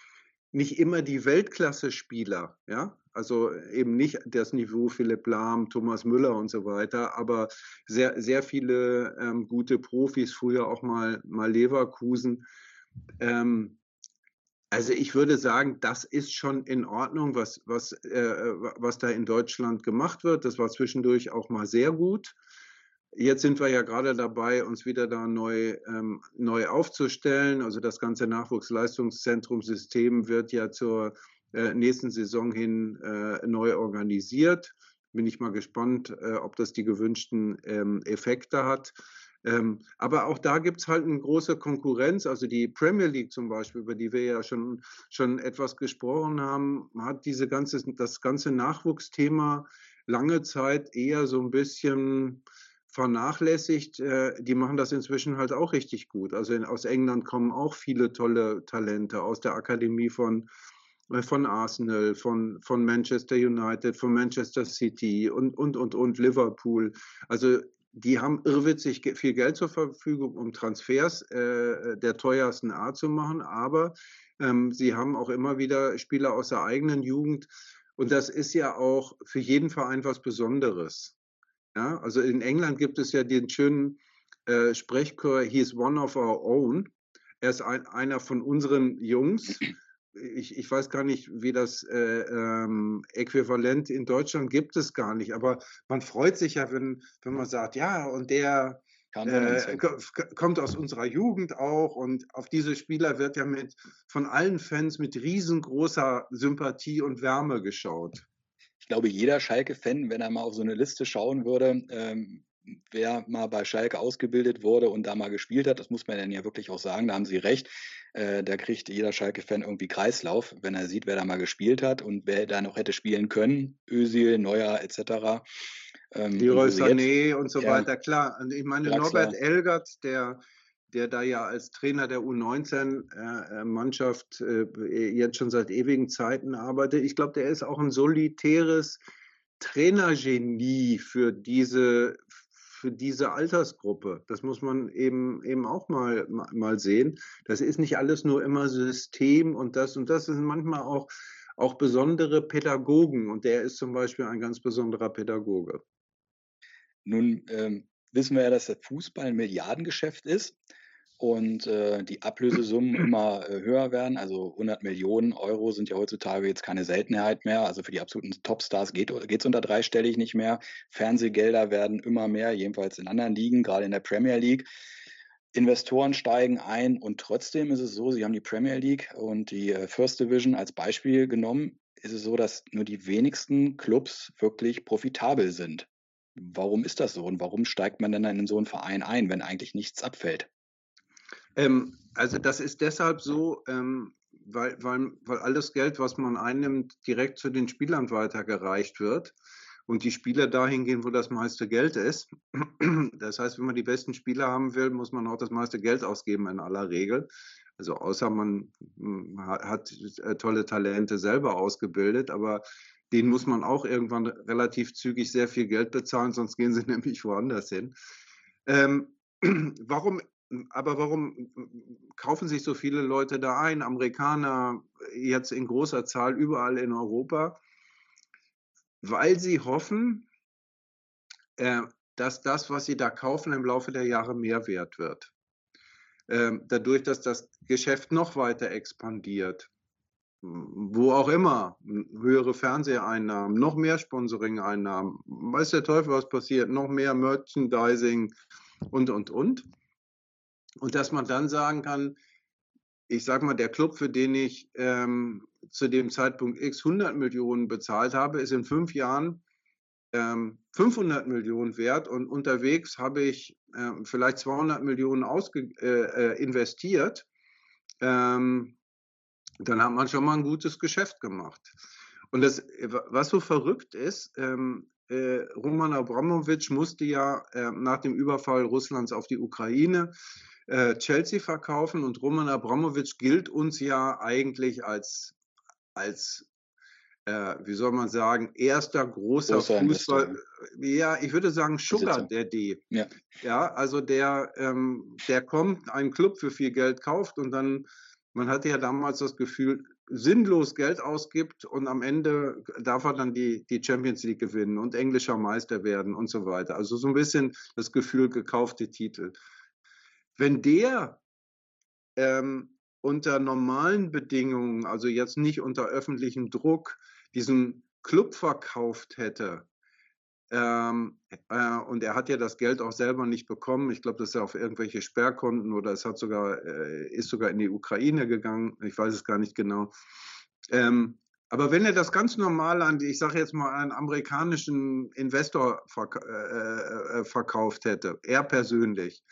nicht immer die Weltklasse-Spieler, ja, also eben nicht das Niveau Philipp Lahm, Thomas Müller und so weiter, aber sehr, sehr viele ähm, gute Profis, früher auch mal, mal Leverkusen. Ähm, also ich würde sagen, das ist schon in Ordnung, was, was, äh, was da in Deutschland gemacht wird. Das war zwischendurch auch mal sehr gut. Jetzt sind wir ja gerade dabei, uns wieder da neu, ähm, neu aufzustellen. Also das ganze Nachwuchsleistungszentrumsystem wird ja zur äh, nächsten Saison hin äh, neu organisiert. Bin ich mal gespannt, äh, ob das die gewünschten ähm, Effekte hat. Ähm, aber auch da gibt es halt eine große Konkurrenz. Also die Premier League zum Beispiel, über die wir ja schon, schon etwas gesprochen haben, hat diese ganze, das ganze Nachwuchsthema lange Zeit eher so ein bisschen vernachlässigt. Äh, die machen das inzwischen halt auch richtig gut. Also in, aus England kommen auch viele tolle Talente aus der Akademie von, äh, von Arsenal, von, von Manchester United, von Manchester City und, und, und, und Liverpool. Also die haben irrwitzig viel Geld zur Verfügung, um Transfers äh, der teuersten Art zu machen, aber ähm, sie haben auch immer wieder Spieler aus der eigenen Jugend. Und das ist ja auch für jeden Verein was Besonderes. Ja, also in England gibt es ja den schönen äh, Sprechchor, he is one of our own. Er ist ein, einer von unseren Jungs ich, ich weiß gar nicht, wie das äh, ähm, Äquivalent in Deutschland gibt es gar nicht. Aber man freut sich ja, wenn, wenn man sagt, ja, und der äh, kommt aus unserer Jugend auch und auf diese Spieler wird ja mit von allen Fans mit riesengroßer Sympathie und Wärme geschaut. Ich glaube, jeder Schalke-Fan, wenn er mal auf so eine Liste schauen würde, ähm, wer mal bei Schalke ausgebildet wurde und da mal gespielt hat, das muss man dann ja wirklich auch sagen, da haben Sie recht, äh, da kriegt jeder Schalke-Fan irgendwie Kreislauf, wenn er sieht, wer da mal gespielt hat und wer da noch hätte spielen können, Ösil, Neuer etc. Ähm, Leroy Sané und so ja, weiter, klar. Und ich meine, Draxler. Norbert Elgert, der der da ja als Trainer der U19-Mannschaft äh, äh, jetzt schon seit ewigen Zeiten arbeitet. Ich glaube, der ist auch ein solitäres Trainergenie für diese, für diese Altersgruppe. Das muss man eben, eben auch mal, mal sehen. Das ist nicht alles nur immer System und das und das sind manchmal auch, auch besondere Pädagogen und der ist zum Beispiel ein ganz besonderer Pädagoge. Nun ähm, wissen wir ja, dass der Fußball ein Milliardengeschäft ist und äh, die Ablösesummen immer äh, höher werden. Also 100 Millionen Euro sind ja heutzutage jetzt keine Seltenheit mehr. Also für die absoluten Topstars geht es unter dreistellig nicht mehr. Fernsehgelder werden immer mehr, jedenfalls in anderen Ligen, gerade in der Premier League. Investoren steigen ein und trotzdem ist es so, Sie haben die Premier League und die äh, First Division als Beispiel genommen, ist es so, dass nur die wenigsten Clubs wirklich profitabel sind. Warum ist das so und warum steigt man denn dann in so einen Verein ein, wenn eigentlich nichts abfällt? Ähm, also das ist deshalb so, ähm, weil, weil, weil alles Geld, was man einnimmt, direkt zu den Spielern weitergereicht wird und die Spieler dahin gehen, wo das meiste Geld ist. Das heißt, wenn man die besten Spieler haben will, muss man auch das meiste Geld ausgeben in aller Regel. Also außer man hm, hat äh, tolle Talente selber ausgebildet, aber denen muss man auch irgendwann relativ zügig sehr viel Geld bezahlen, sonst gehen sie nämlich woanders hin. Ähm, warum aber warum kaufen sich so viele Leute da ein? Amerikaner jetzt in großer Zahl überall in Europa, weil sie hoffen, äh, dass das, was sie da kaufen, im Laufe der Jahre mehr wert wird. Ähm, dadurch, dass das Geschäft noch weiter expandiert, wo auch immer, höhere Fernseheinnahmen, noch mehr Sponsoring-Einnahmen, weiß der Teufel, was passiert, noch mehr Merchandising und, und, und. Und dass man dann sagen kann, ich sage mal, der Club, für den ich ähm, zu dem Zeitpunkt X 100 Millionen bezahlt habe, ist in fünf Jahren ähm, 500 Millionen wert und unterwegs habe ich äh, vielleicht 200 Millionen äh, äh, investiert. Ähm, dann hat man schon mal ein gutes Geschäft gemacht. Und das, was so verrückt ist, ähm, äh, Roman Abramowitsch musste ja äh, nach dem Überfall Russlands auf die Ukraine äh, Chelsea verkaufen und Roman Abramowitsch gilt uns ja eigentlich als, als äh, wie soll man sagen, erster großer, großer Fußball. Investor. Ja, ich würde sagen Sugar Daddy. Ja. ja, also der, ähm, der kommt, einen Club für viel Geld kauft und dann, man hatte ja damals das Gefühl, sinnlos Geld ausgibt und am Ende darf er dann die, die Champions League gewinnen und englischer Meister werden und so weiter. Also so ein bisschen das Gefühl, gekaufte Titel. Wenn der ähm, unter normalen Bedingungen, also jetzt nicht unter öffentlichem Druck, diesen Club verkauft hätte, ähm, äh, und er hat ja das Geld auch selber nicht bekommen. Ich glaube, das ist ja auf irgendwelche Sperrkonten oder es hat sogar, äh, ist sogar in die Ukraine gegangen. Ich weiß es gar nicht genau. Ähm, Aber wenn er das ganz normal an, ich sage jetzt mal, einen amerikanischen Investor verk äh, äh, verkauft hätte, er persönlich,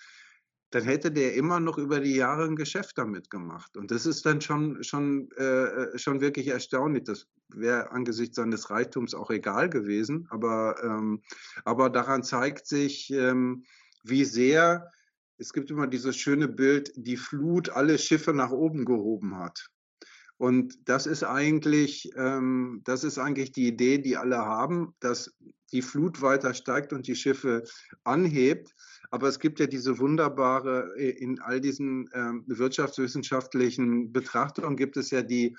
dann hätte der immer noch über die Jahre ein Geschäft damit gemacht. Und das ist dann schon, schon, äh, schon wirklich erstaunlich. Das wäre angesichts seines Reichtums auch egal gewesen. Aber, ähm, aber daran zeigt sich, ähm, wie sehr, es gibt immer dieses schöne Bild, die Flut alle Schiffe nach oben gehoben hat. Und das ist eigentlich, ähm, das ist eigentlich die Idee, die alle haben, dass die Flut weiter steigt und die Schiffe anhebt. Aber es gibt ja diese wunderbare, äh, in all diesen ähm, wirtschaftswissenschaftlichen Betrachtungen gibt es ja die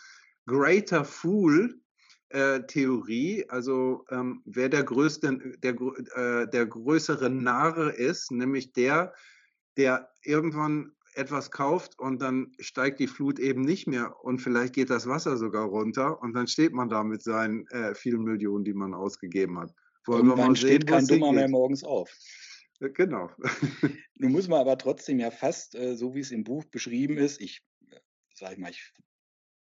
Greater Fool, äh, Theorie, also ähm, wer der größte, der, äh, der größere Narr ist, nämlich der, der irgendwann etwas kauft und dann steigt die Flut eben nicht mehr und vielleicht geht das Wasser sogar runter und dann steht man da mit seinen äh, vielen Millionen, die man ausgegeben hat. Wollen Irgendwann steht kein Dummer mehr morgens auf. Äh, genau. Nun muss man aber trotzdem ja fast, äh, so wie es im Buch beschrieben ist, ich äh, sage mal, ich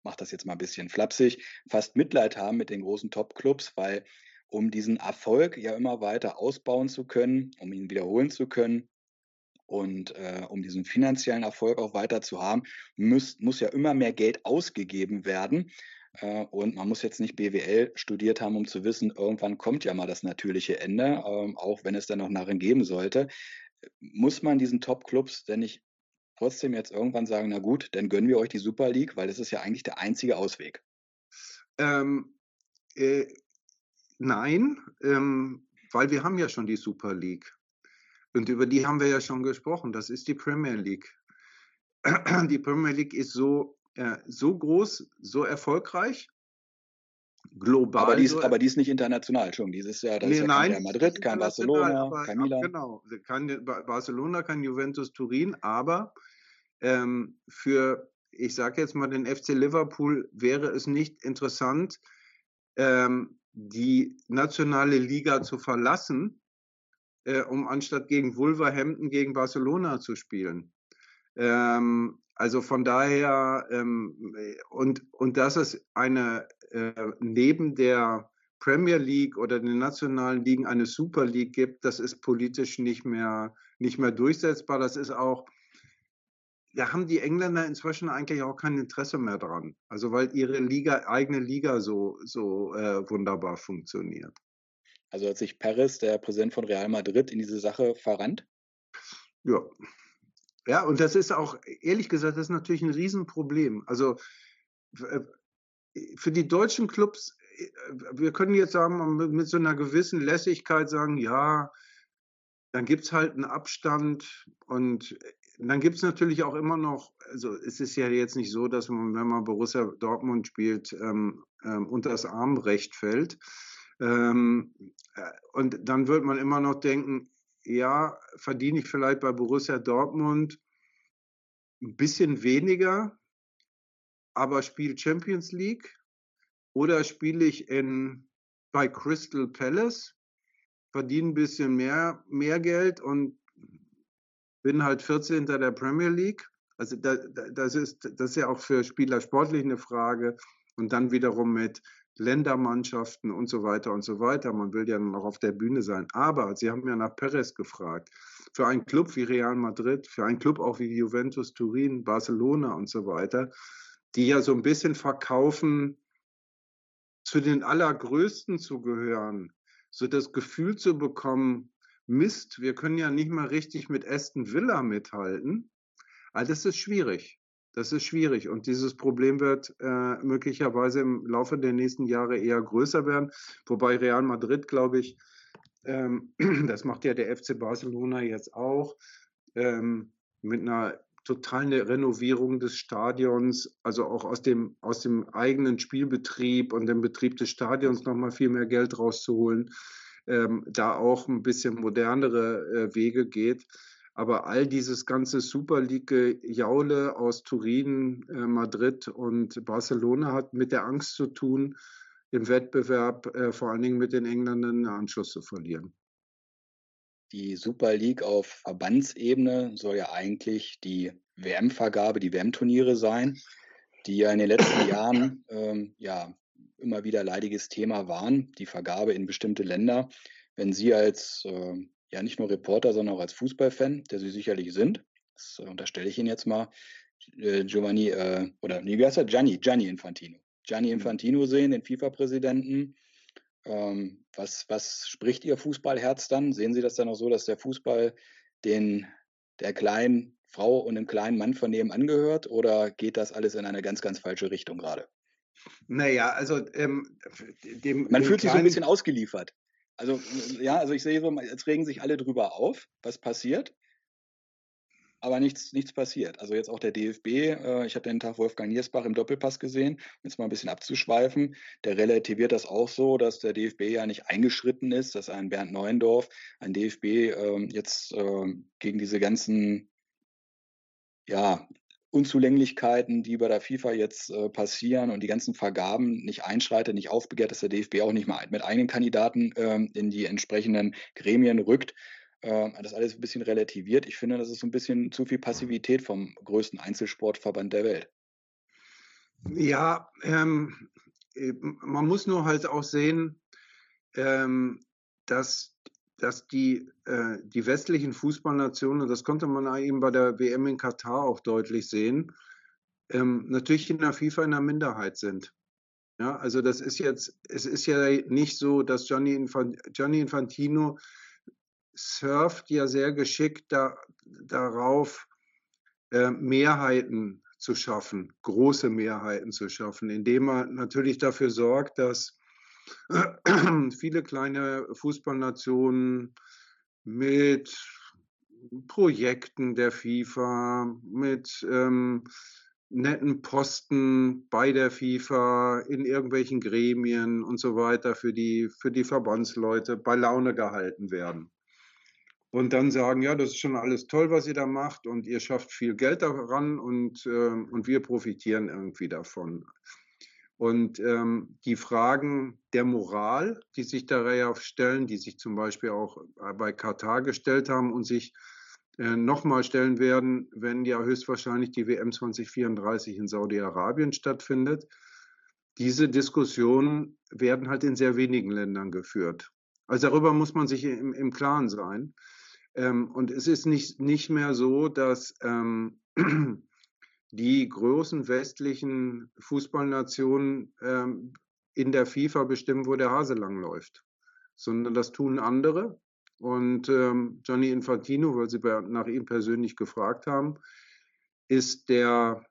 mache das jetzt mal ein bisschen flapsig, fast Mitleid haben mit den großen Top-Clubs, weil um diesen Erfolg ja immer weiter ausbauen zu können, um ihn wiederholen zu können, und äh, um diesen finanziellen Erfolg auch weiter zu haben, muss, muss ja immer mehr Geld ausgegeben werden. Äh, und man muss jetzt nicht BWL studiert haben, um zu wissen, irgendwann kommt ja mal das natürliche Ende, äh, auch wenn es dann noch Narren geben sollte. Muss man diesen Top-Clubs denn nicht trotzdem jetzt irgendwann sagen, na gut, dann gönnen wir euch die Super League, weil das ist ja eigentlich der einzige Ausweg? Ähm, äh, nein, ähm, weil wir haben ja schon die Super League. Und über die haben wir ja schon gesprochen. Das ist die Premier League. Die Premier League ist so, äh, so groß, so erfolgreich, global. Aber die ist, aber die ist nicht international schon. Dieses Jahr, das nee, ist ja nein, kein Madrid, kein Barcelona, aber, kein Milan. Genau, kein Barcelona, kein Juventus Turin, aber ähm, für, ich sage jetzt mal, den FC Liverpool wäre es nicht interessant, ähm, die nationale Liga zu verlassen äh, um anstatt gegen Wolverhampton gegen Barcelona zu spielen. Ähm, also von daher, ähm, und, und dass es eine, äh, neben der Premier League oder den nationalen Ligen eine Super League gibt, das ist politisch nicht mehr, nicht mehr durchsetzbar. Das ist auch, da haben die Engländer inzwischen eigentlich auch kein Interesse mehr dran. Also weil ihre Liga, eigene Liga so, so äh, wunderbar funktioniert. Also hat sich Perez, der Präsident von Real Madrid, in diese Sache verrannt? Ja. Ja, und das ist auch, ehrlich gesagt, das ist natürlich ein Riesenproblem. Also äh, für die deutschen Clubs, äh, wir können jetzt sagen, mit so einer gewissen Lässigkeit sagen, ja, dann gibt es halt einen Abstand und dann gibt es natürlich auch immer noch, also es ist ja jetzt nicht so, dass man, wenn man Borussia Dortmund spielt, ähm, ähm, unter das Armrecht fällt. Ähm, äh, und dann wird man immer noch denken, ja, verdiene ich vielleicht bei Borussia Dortmund ein bisschen weniger, aber spiele Champions League oder spiele ich in, bei Crystal Palace, verdiene ein bisschen mehr, mehr Geld und bin halt 14. der Premier League. Also das, ist, das ist ja auch für Spieler sportlich eine Frage. Und dann wiederum mit Ländermannschaften und so weiter und so weiter. Man will ja noch auf der Bühne sein. Aber Sie haben ja nach Perez gefragt. Für einen Club wie Real Madrid, für einen Club auch wie Juventus Turin, Barcelona und so weiter, die ja so ein bisschen verkaufen, zu den Allergrößten zu gehören, so das Gefühl zu bekommen, Mist, wir können ja nicht mal richtig mit Aston Villa mithalten. All das ist schwierig. Das ist schwierig und dieses Problem wird äh, möglicherweise im Laufe der nächsten Jahre eher größer werden. Wobei Real Madrid, glaube ich, ähm, das macht ja der FC Barcelona jetzt auch, ähm, mit einer totalen Renovierung des Stadions, also auch aus dem, aus dem eigenen Spielbetrieb und dem Betrieb des Stadions nochmal viel mehr Geld rauszuholen, ähm, da auch ein bisschen modernere äh, Wege geht. Aber all dieses ganze Super League-Jaule aus Turin, äh, Madrid und Barcelona hat mit der Angst zu tun, im Wettbewerb äh, vor allen Dingen mit den Engländern einen Anschluss zu verlieren. Die Super League auf Verbandsebene soll ja eigentlich die WM-Vergabe, die WM-Turniere sein, die ja in den letzten Jahren ähm, ja, immer wieder leidiges Thema waren, die Vergabe in bestimmte Länder. Wenn Sie als äh, ja nicht nur Reporter, sondern auch als Fußballfan, der Sie sicherlich sind, das äh, unterstelle ich Ihnen jetzt mal, äh, Giovanni, äh, oder nee, wie heißt er? Gianni, Gianni Infantino. Gianni mhm. Infantino sehen, den FIFA-Präsidenten. Ähm, was, was spricht Ihr Fußballherz dann? Sehen Sie das dann auch so, dass der Fußball den, der kleinen Frau und dem kleinen Mann von nebenan gehört? Oder geht das alles in eine ganz, ganz falsche Richtung gerade? Naja, also ähm, dem, man dem fühlt sich so ein bisschen ausgeliefert. Also ja, also ich sehe so, jetzt regen sich alle drüber auf, was passiert aber nichts, nichts passiert. Also jetzt auch der DFB, äh, ich habe den Tag Wolfgang Niersbach im Doppelpass gesehen, um jetzt mal ein bisschen abzuschweifen, der relativiert das auch so, dass der DFB ja nicht eingeschritten ist, dass ein Bernd Neuendorf, ein DFB äh, jetzt äh, gegen diese ganzen ja, Unzulänglichkeiten, die bei der FIFA jetzt äh, passieren und die ganzen Vergaben nicht einschreitet, nicht aufbegehrt, dass der DFB auch nicht mal mit eigenen Kandidaten ähm, in die entsprechenden Gremien rückt äh, das alles ein bisschen relativiert. Ich finde, das ist so ein bisschen zu viel Passivität vom größten Einzelsportverband der Welt. Ja, ähm, äh, man muss nur halt auch sehen, ähm, dass, dass die, äh, die westlichen Fußballnationen, das konnte man eben bei der WM in Katar auch deutlich sehen, ähm, natürlich in der FIFA in der Minderheit sind. Ja, also das ist jetzt, es ist ja nicht so, dass Gianni, Infantino surft ja sehr geschickt da, darauf, äh, Mehrheiten zu schaffen, große Mehrheiten zu schaffen, indem er natürlich dafür sorgt, dass viele kleine Fußballnationen mit Projekten der FIFA, mit ähm, netten Posten bei der FIFA, in irgendwelchen Gremien und so weiter für die, für die Verbandsleute bei Laune gehalten werden und dann sagen, ja, das ist schon alles toll, was ihr da macht und ihr schafft viel Geld daran und, äh, und wir profitieren irgendwie davon. Und ähm, die Fragen der Moral, die sich da stellen, die sich zum Beispiel auch bei Katar gestellt haben und sich äh, nochmal stellen werden, wenn ja höchstwahrscheinlich die WM 2034 in Saudi-Arabien stattfindet. Diese Diskussionen werden halt in sehr wenigen Ländern geführt. Also darüber muss man sich im, im Klaren sein. Ähm, und es ist nicht, nicht mehr so, dass ähm, die großen westlichen Fußballnationen ähm, in der FIFA bestimmen, wo der Hase langläuft, sondern das tun andere. Und ähm, Johnny Infantino, weil Sie nach ihm persönlich gefragt haben, ist der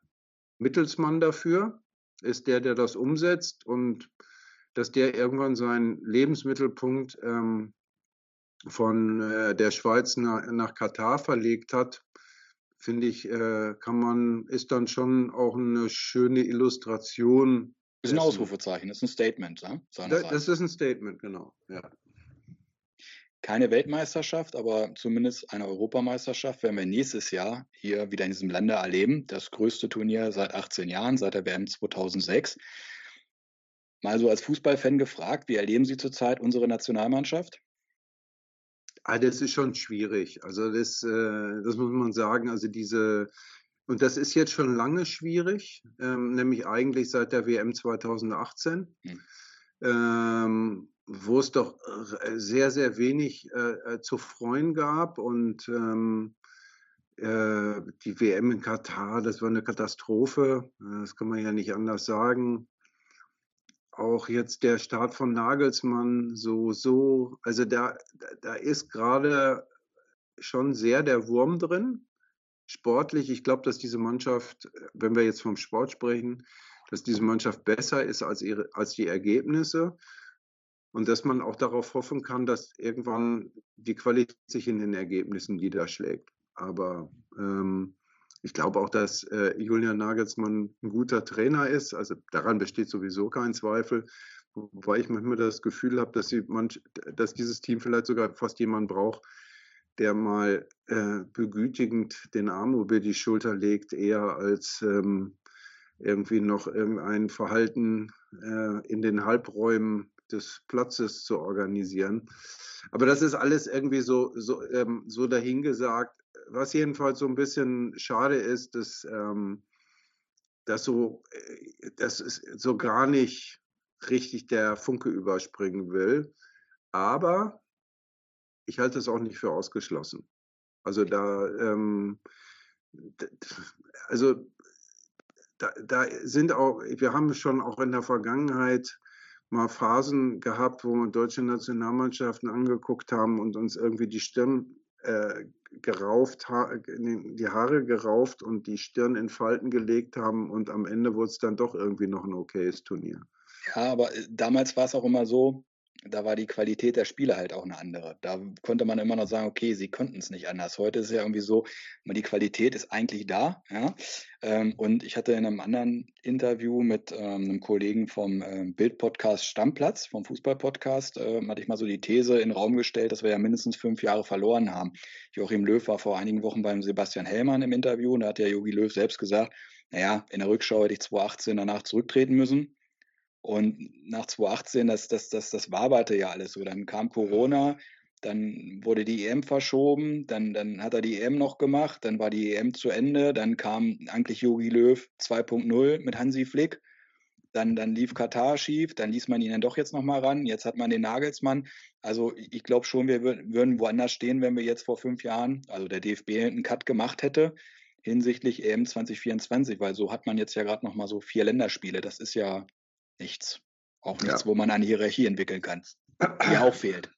Mittelsmann dafür, ist der, der das umsetzt und dass der irgendwann seinen Lebensmittelpunkt ähm, von äh, der Schweiz nach, nach Katar verlegt hat, finde ich, äh, kann man, ist dann schon auch eine schöne Illustration. Das ist ein Ausrufezeichen, das ist ein Statement? Das, das ist ein Statement, genau, ja. Keine Weltmeisterschaft, aber zumindest eine Europameisterschaft werden wir nächstes Jahr hier wieder in diesem Lande erleben. Das größte Turnier seit 18 Jahren, seit der WM 2006. Mal so als Fußballfan gefragt, wie erleben Sie zurzeit unsere Nationalmannschaft? Ah, das ist schon schwierig. Also das, äh, das muss man sagen. Also diese, und das ist jetzt schon lange schwierig, ähm, nämlich eigentlich seit der WM 2018, hm. ähm, wo es doch sehr, sehr wenig äh, äh, zu freuen gab und ähm, äh, die WM in Katar, das war eine Katastrophe. Das kann man ja nicht anders sagen auch jetzt der Start von Nagelsmann so, so, also da, da ist gerade schon sehr der Wurm drin. Sportlich, ich glaube, dass diese Mannschaft, wenn wir jetzt vom Sport sprechen, dass diese Mannschaft besser ist als, ihre, als die Ergebnisse und dass man auch darauf hoffen kann, dass irgendwann die Qualität sich in den Ergebnissen niederschlägt. Aber ähm, ich glaube auch, dass äh, Julian Nagelsmann ein guter Trainer ist. Also daran besteht sowieso kein Zweifel. Wobei ich manchmal das Gefühl habe, dass, dass dieses Team vielleicht sogar fast jemanden braucht, der mal äh, begütigend den Arm über die Schulter legt, eher als ähm, irgendwie noch irgendein Verhalten äh, in den Halbräumen des Platzes zu organisieren. Aber das ist alles irgendwie so, so, ähm, so dahingesagt was jedenfalls so ein bisschen schade ist, dass, ähm, dass so, äh, dass es so gar nicht richtig der Funke überspringen will. Aber ich halte es auch nicht für ausgeschlossen. Also da, ähm, also da, da sind auch, wir haben schon auch in der Vergangenheit mal Phasen gehabt, wo wir deutsche Nationalmannschaften angeguckt haben und uns irgendwie die Stirn äh, gerauft, die Haare gerauft und die Stirn in Falten gelegt haben und am Ende wurde es dann doch irgendwie noch ein okayes Turnier. Ja, aber äh, damals war es auch immer so, da war die Qualität der Spiele halt auch eine andere. Da konnte man immer noch sagen, okay, sie konnten es nicht anders. Heute ist es ja irgendwie so, die Qualität ist eigentlich da. Ja? Ähm, und ich hatte in einem anderen Interview mit ähm, einem Kollegen vom ähm, Bild-Podcast Stammplatz, vom Fußball-Podcast, hatte ich mal so die These in den Raum gestellt, dass wir ja mindestens fünf Jahre verloren haben. Joachim Löw war vor einigen Wochen beim Sebastian Hellmann im Interview und da hat ja Jogi Löw selbst gesagt, naja, in der Rückschau hätte ich 2018 danach zurücktreten müssen. Und nach 2018, das, das, das, das waberte ja alles so. Dann kam Corona, dann wurde die EM verschoben, dann, dann hat er die EM noch gemacht, dann war die EM zu Ende, dann kam eigentlich Jogi Löw 2.0 mit Hansi Flick. Dann, dann lief Katar schief, dann ließ man ihn dann doch jetzt nochmal ran. Jetzt hat man den Nagelsmann. Also ich glaube schon, wir würden woanders stehen, wenn wir jetzt vor fünf Jahren, also der DFB einen Cut gemacht hätte hinsichtlich EM 2024, weil so hat man jetzt ja gerade nochmal so vier Länderspiele. Das ist ja nichts. Auch nichts, ja. wo man eine Hierarchie entwickeln kann, die auch fehlt.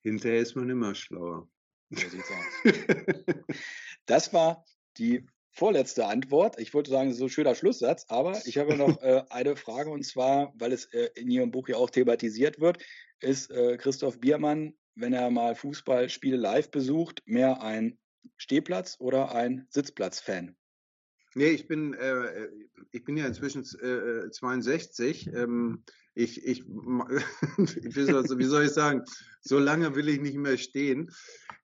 Hinterher ist man immer schlauer. So sieht's aus. das war die vorletzte Antwort. Ich wollte sagen, so ein schöner Schlusssatz, aber ich habe noch äh, eine Frage und zwar, weil es äh, in Ihrem Buch ja auch thematisiert wird, ist äh, Christoph Biermann, wenn er mal Fußballspiele live besucht, mehr ein Stehplatz- oder ein Sitzplatz-Fan? Nee, ich bin, äh, ich bin ja inzwischen äh, 62. Ähm, ich, ich, wie soll ich sagen, so lange will ich nicht mehr stehen.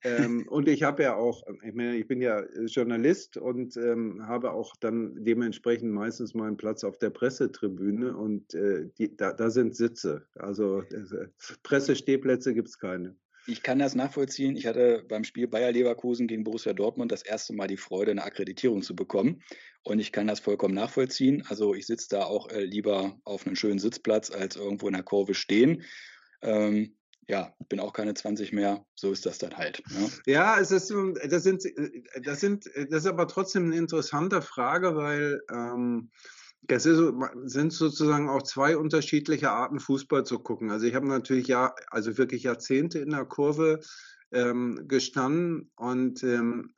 Ähm, und ich habe ja auch, ich, meine, ich bin ja Journalist und ähm, habe auch dann dementsprechend meistens meinen Platz auf der Pressetribüne und äh, die, da, da sind Sitze. Also äh, Pressestehplätze gibt es keine. Ich kann das nachvollziehen. Ich hatte beim Spiel Bayer Leverkusen gegen Borussia Dortmund das erste Mal die Freude, eine Akkreditierung zu bekommen. Und ich kann das vollkommen nachvollziehen. Also ich sitze da auch äh, lieber auf einem schönen Sitzplatz, als irgendwo in der Kurve stehen. Ähm, ja, bin auch keine 20 mehr, so ist das dann halt. Ne? Ja, es ist, das sind, das sind, das ist aber trotzdem eine interessante Frage, weil ähm, es sind sozusagen auch zwei unterschiedliche Arten, Fußball zu gucken. Also ich habe natürlich ja, also wirklich Jahrzehnte in der Kurve ähm, gestanden und ähm,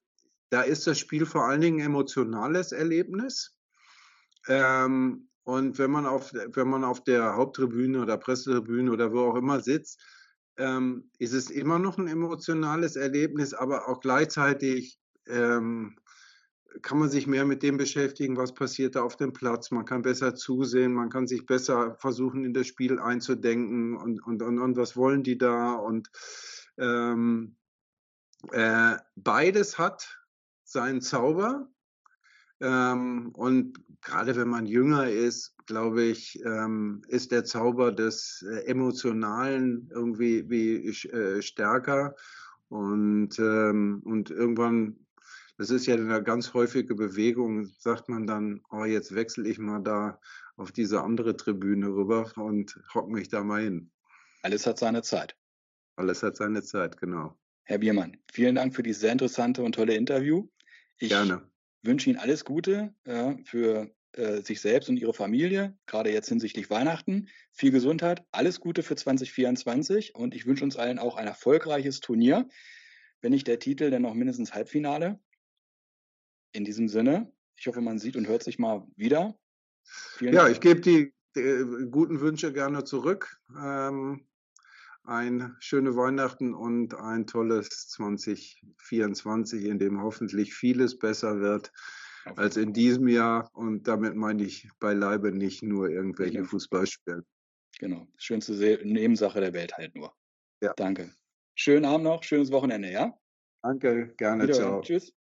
da ist das Spiel vor allen Dingen emotionales Erlebnis. Ähm, und wenn man auf, wenn man auf der Haupttribüne oder Pressetribüne oder wo auch immer sitzt, ähm, ist es immer noch ein emotionales Erlebnis, aber auch gleichzeitig ähm, kann man sich mehr mit dem beschäftigen, was passiert da auf dem Platz. Man kann besser zusehen, man kann sich besser versuchen, in das Spiel einzudenken und, und, und, und was wollen die da. Und ähm, äh, beides hat seinen Zauber. Ähm, und gerade wenn man jünger ist, glaube ich, ähm, ist der Zauber des äh, Emotionalen irgendwie wie, äh, stärker. Und, ähm, und irgendwann das ist ja eine ganz häufige Bewegung, sagt man dann, oh, jetzt wechsle ich mal da auf diese andere Tribüne rüber und hock mich da mal hin. Alles hat seine Zeit. Alles hat seine Zeit, genau. Herr Biermann, vielen Dank für dieses sehr interessante und tolle Interview. Ich Gerne. wünsche Ihnen alles Gute äh, für äh, sich selbst und Ihre Familie, gerade jetzt hinsichtlich Weihnachten. Viel Gesundheit, alles Gute für 2024 und ich wünsche uns allen auch ein erfolgreiches Turnier. Wenn nicht der Titel, dann noch mindestens Halbfinale. In diesem Sinne, ich hoffe, man sieht und hört sich mal wieder. Vielen ja, Dank. ich gebe die äh, guten Wünsche gerne zurück. Ähm, ein schöne Weihnachten und ein tolles 2024, in dem hoffentlich vieles besser wird als in diesem Jahr. Und damit meine ich beileibe nicht nur irgendwelche ja. Fußballspiele. Genau, schönste Nebensache der Welt halt nur. Ja. Danke. Schönen Abend noch, schönes Wochenende, ja? Danke, gerne, ciao. Tschüss.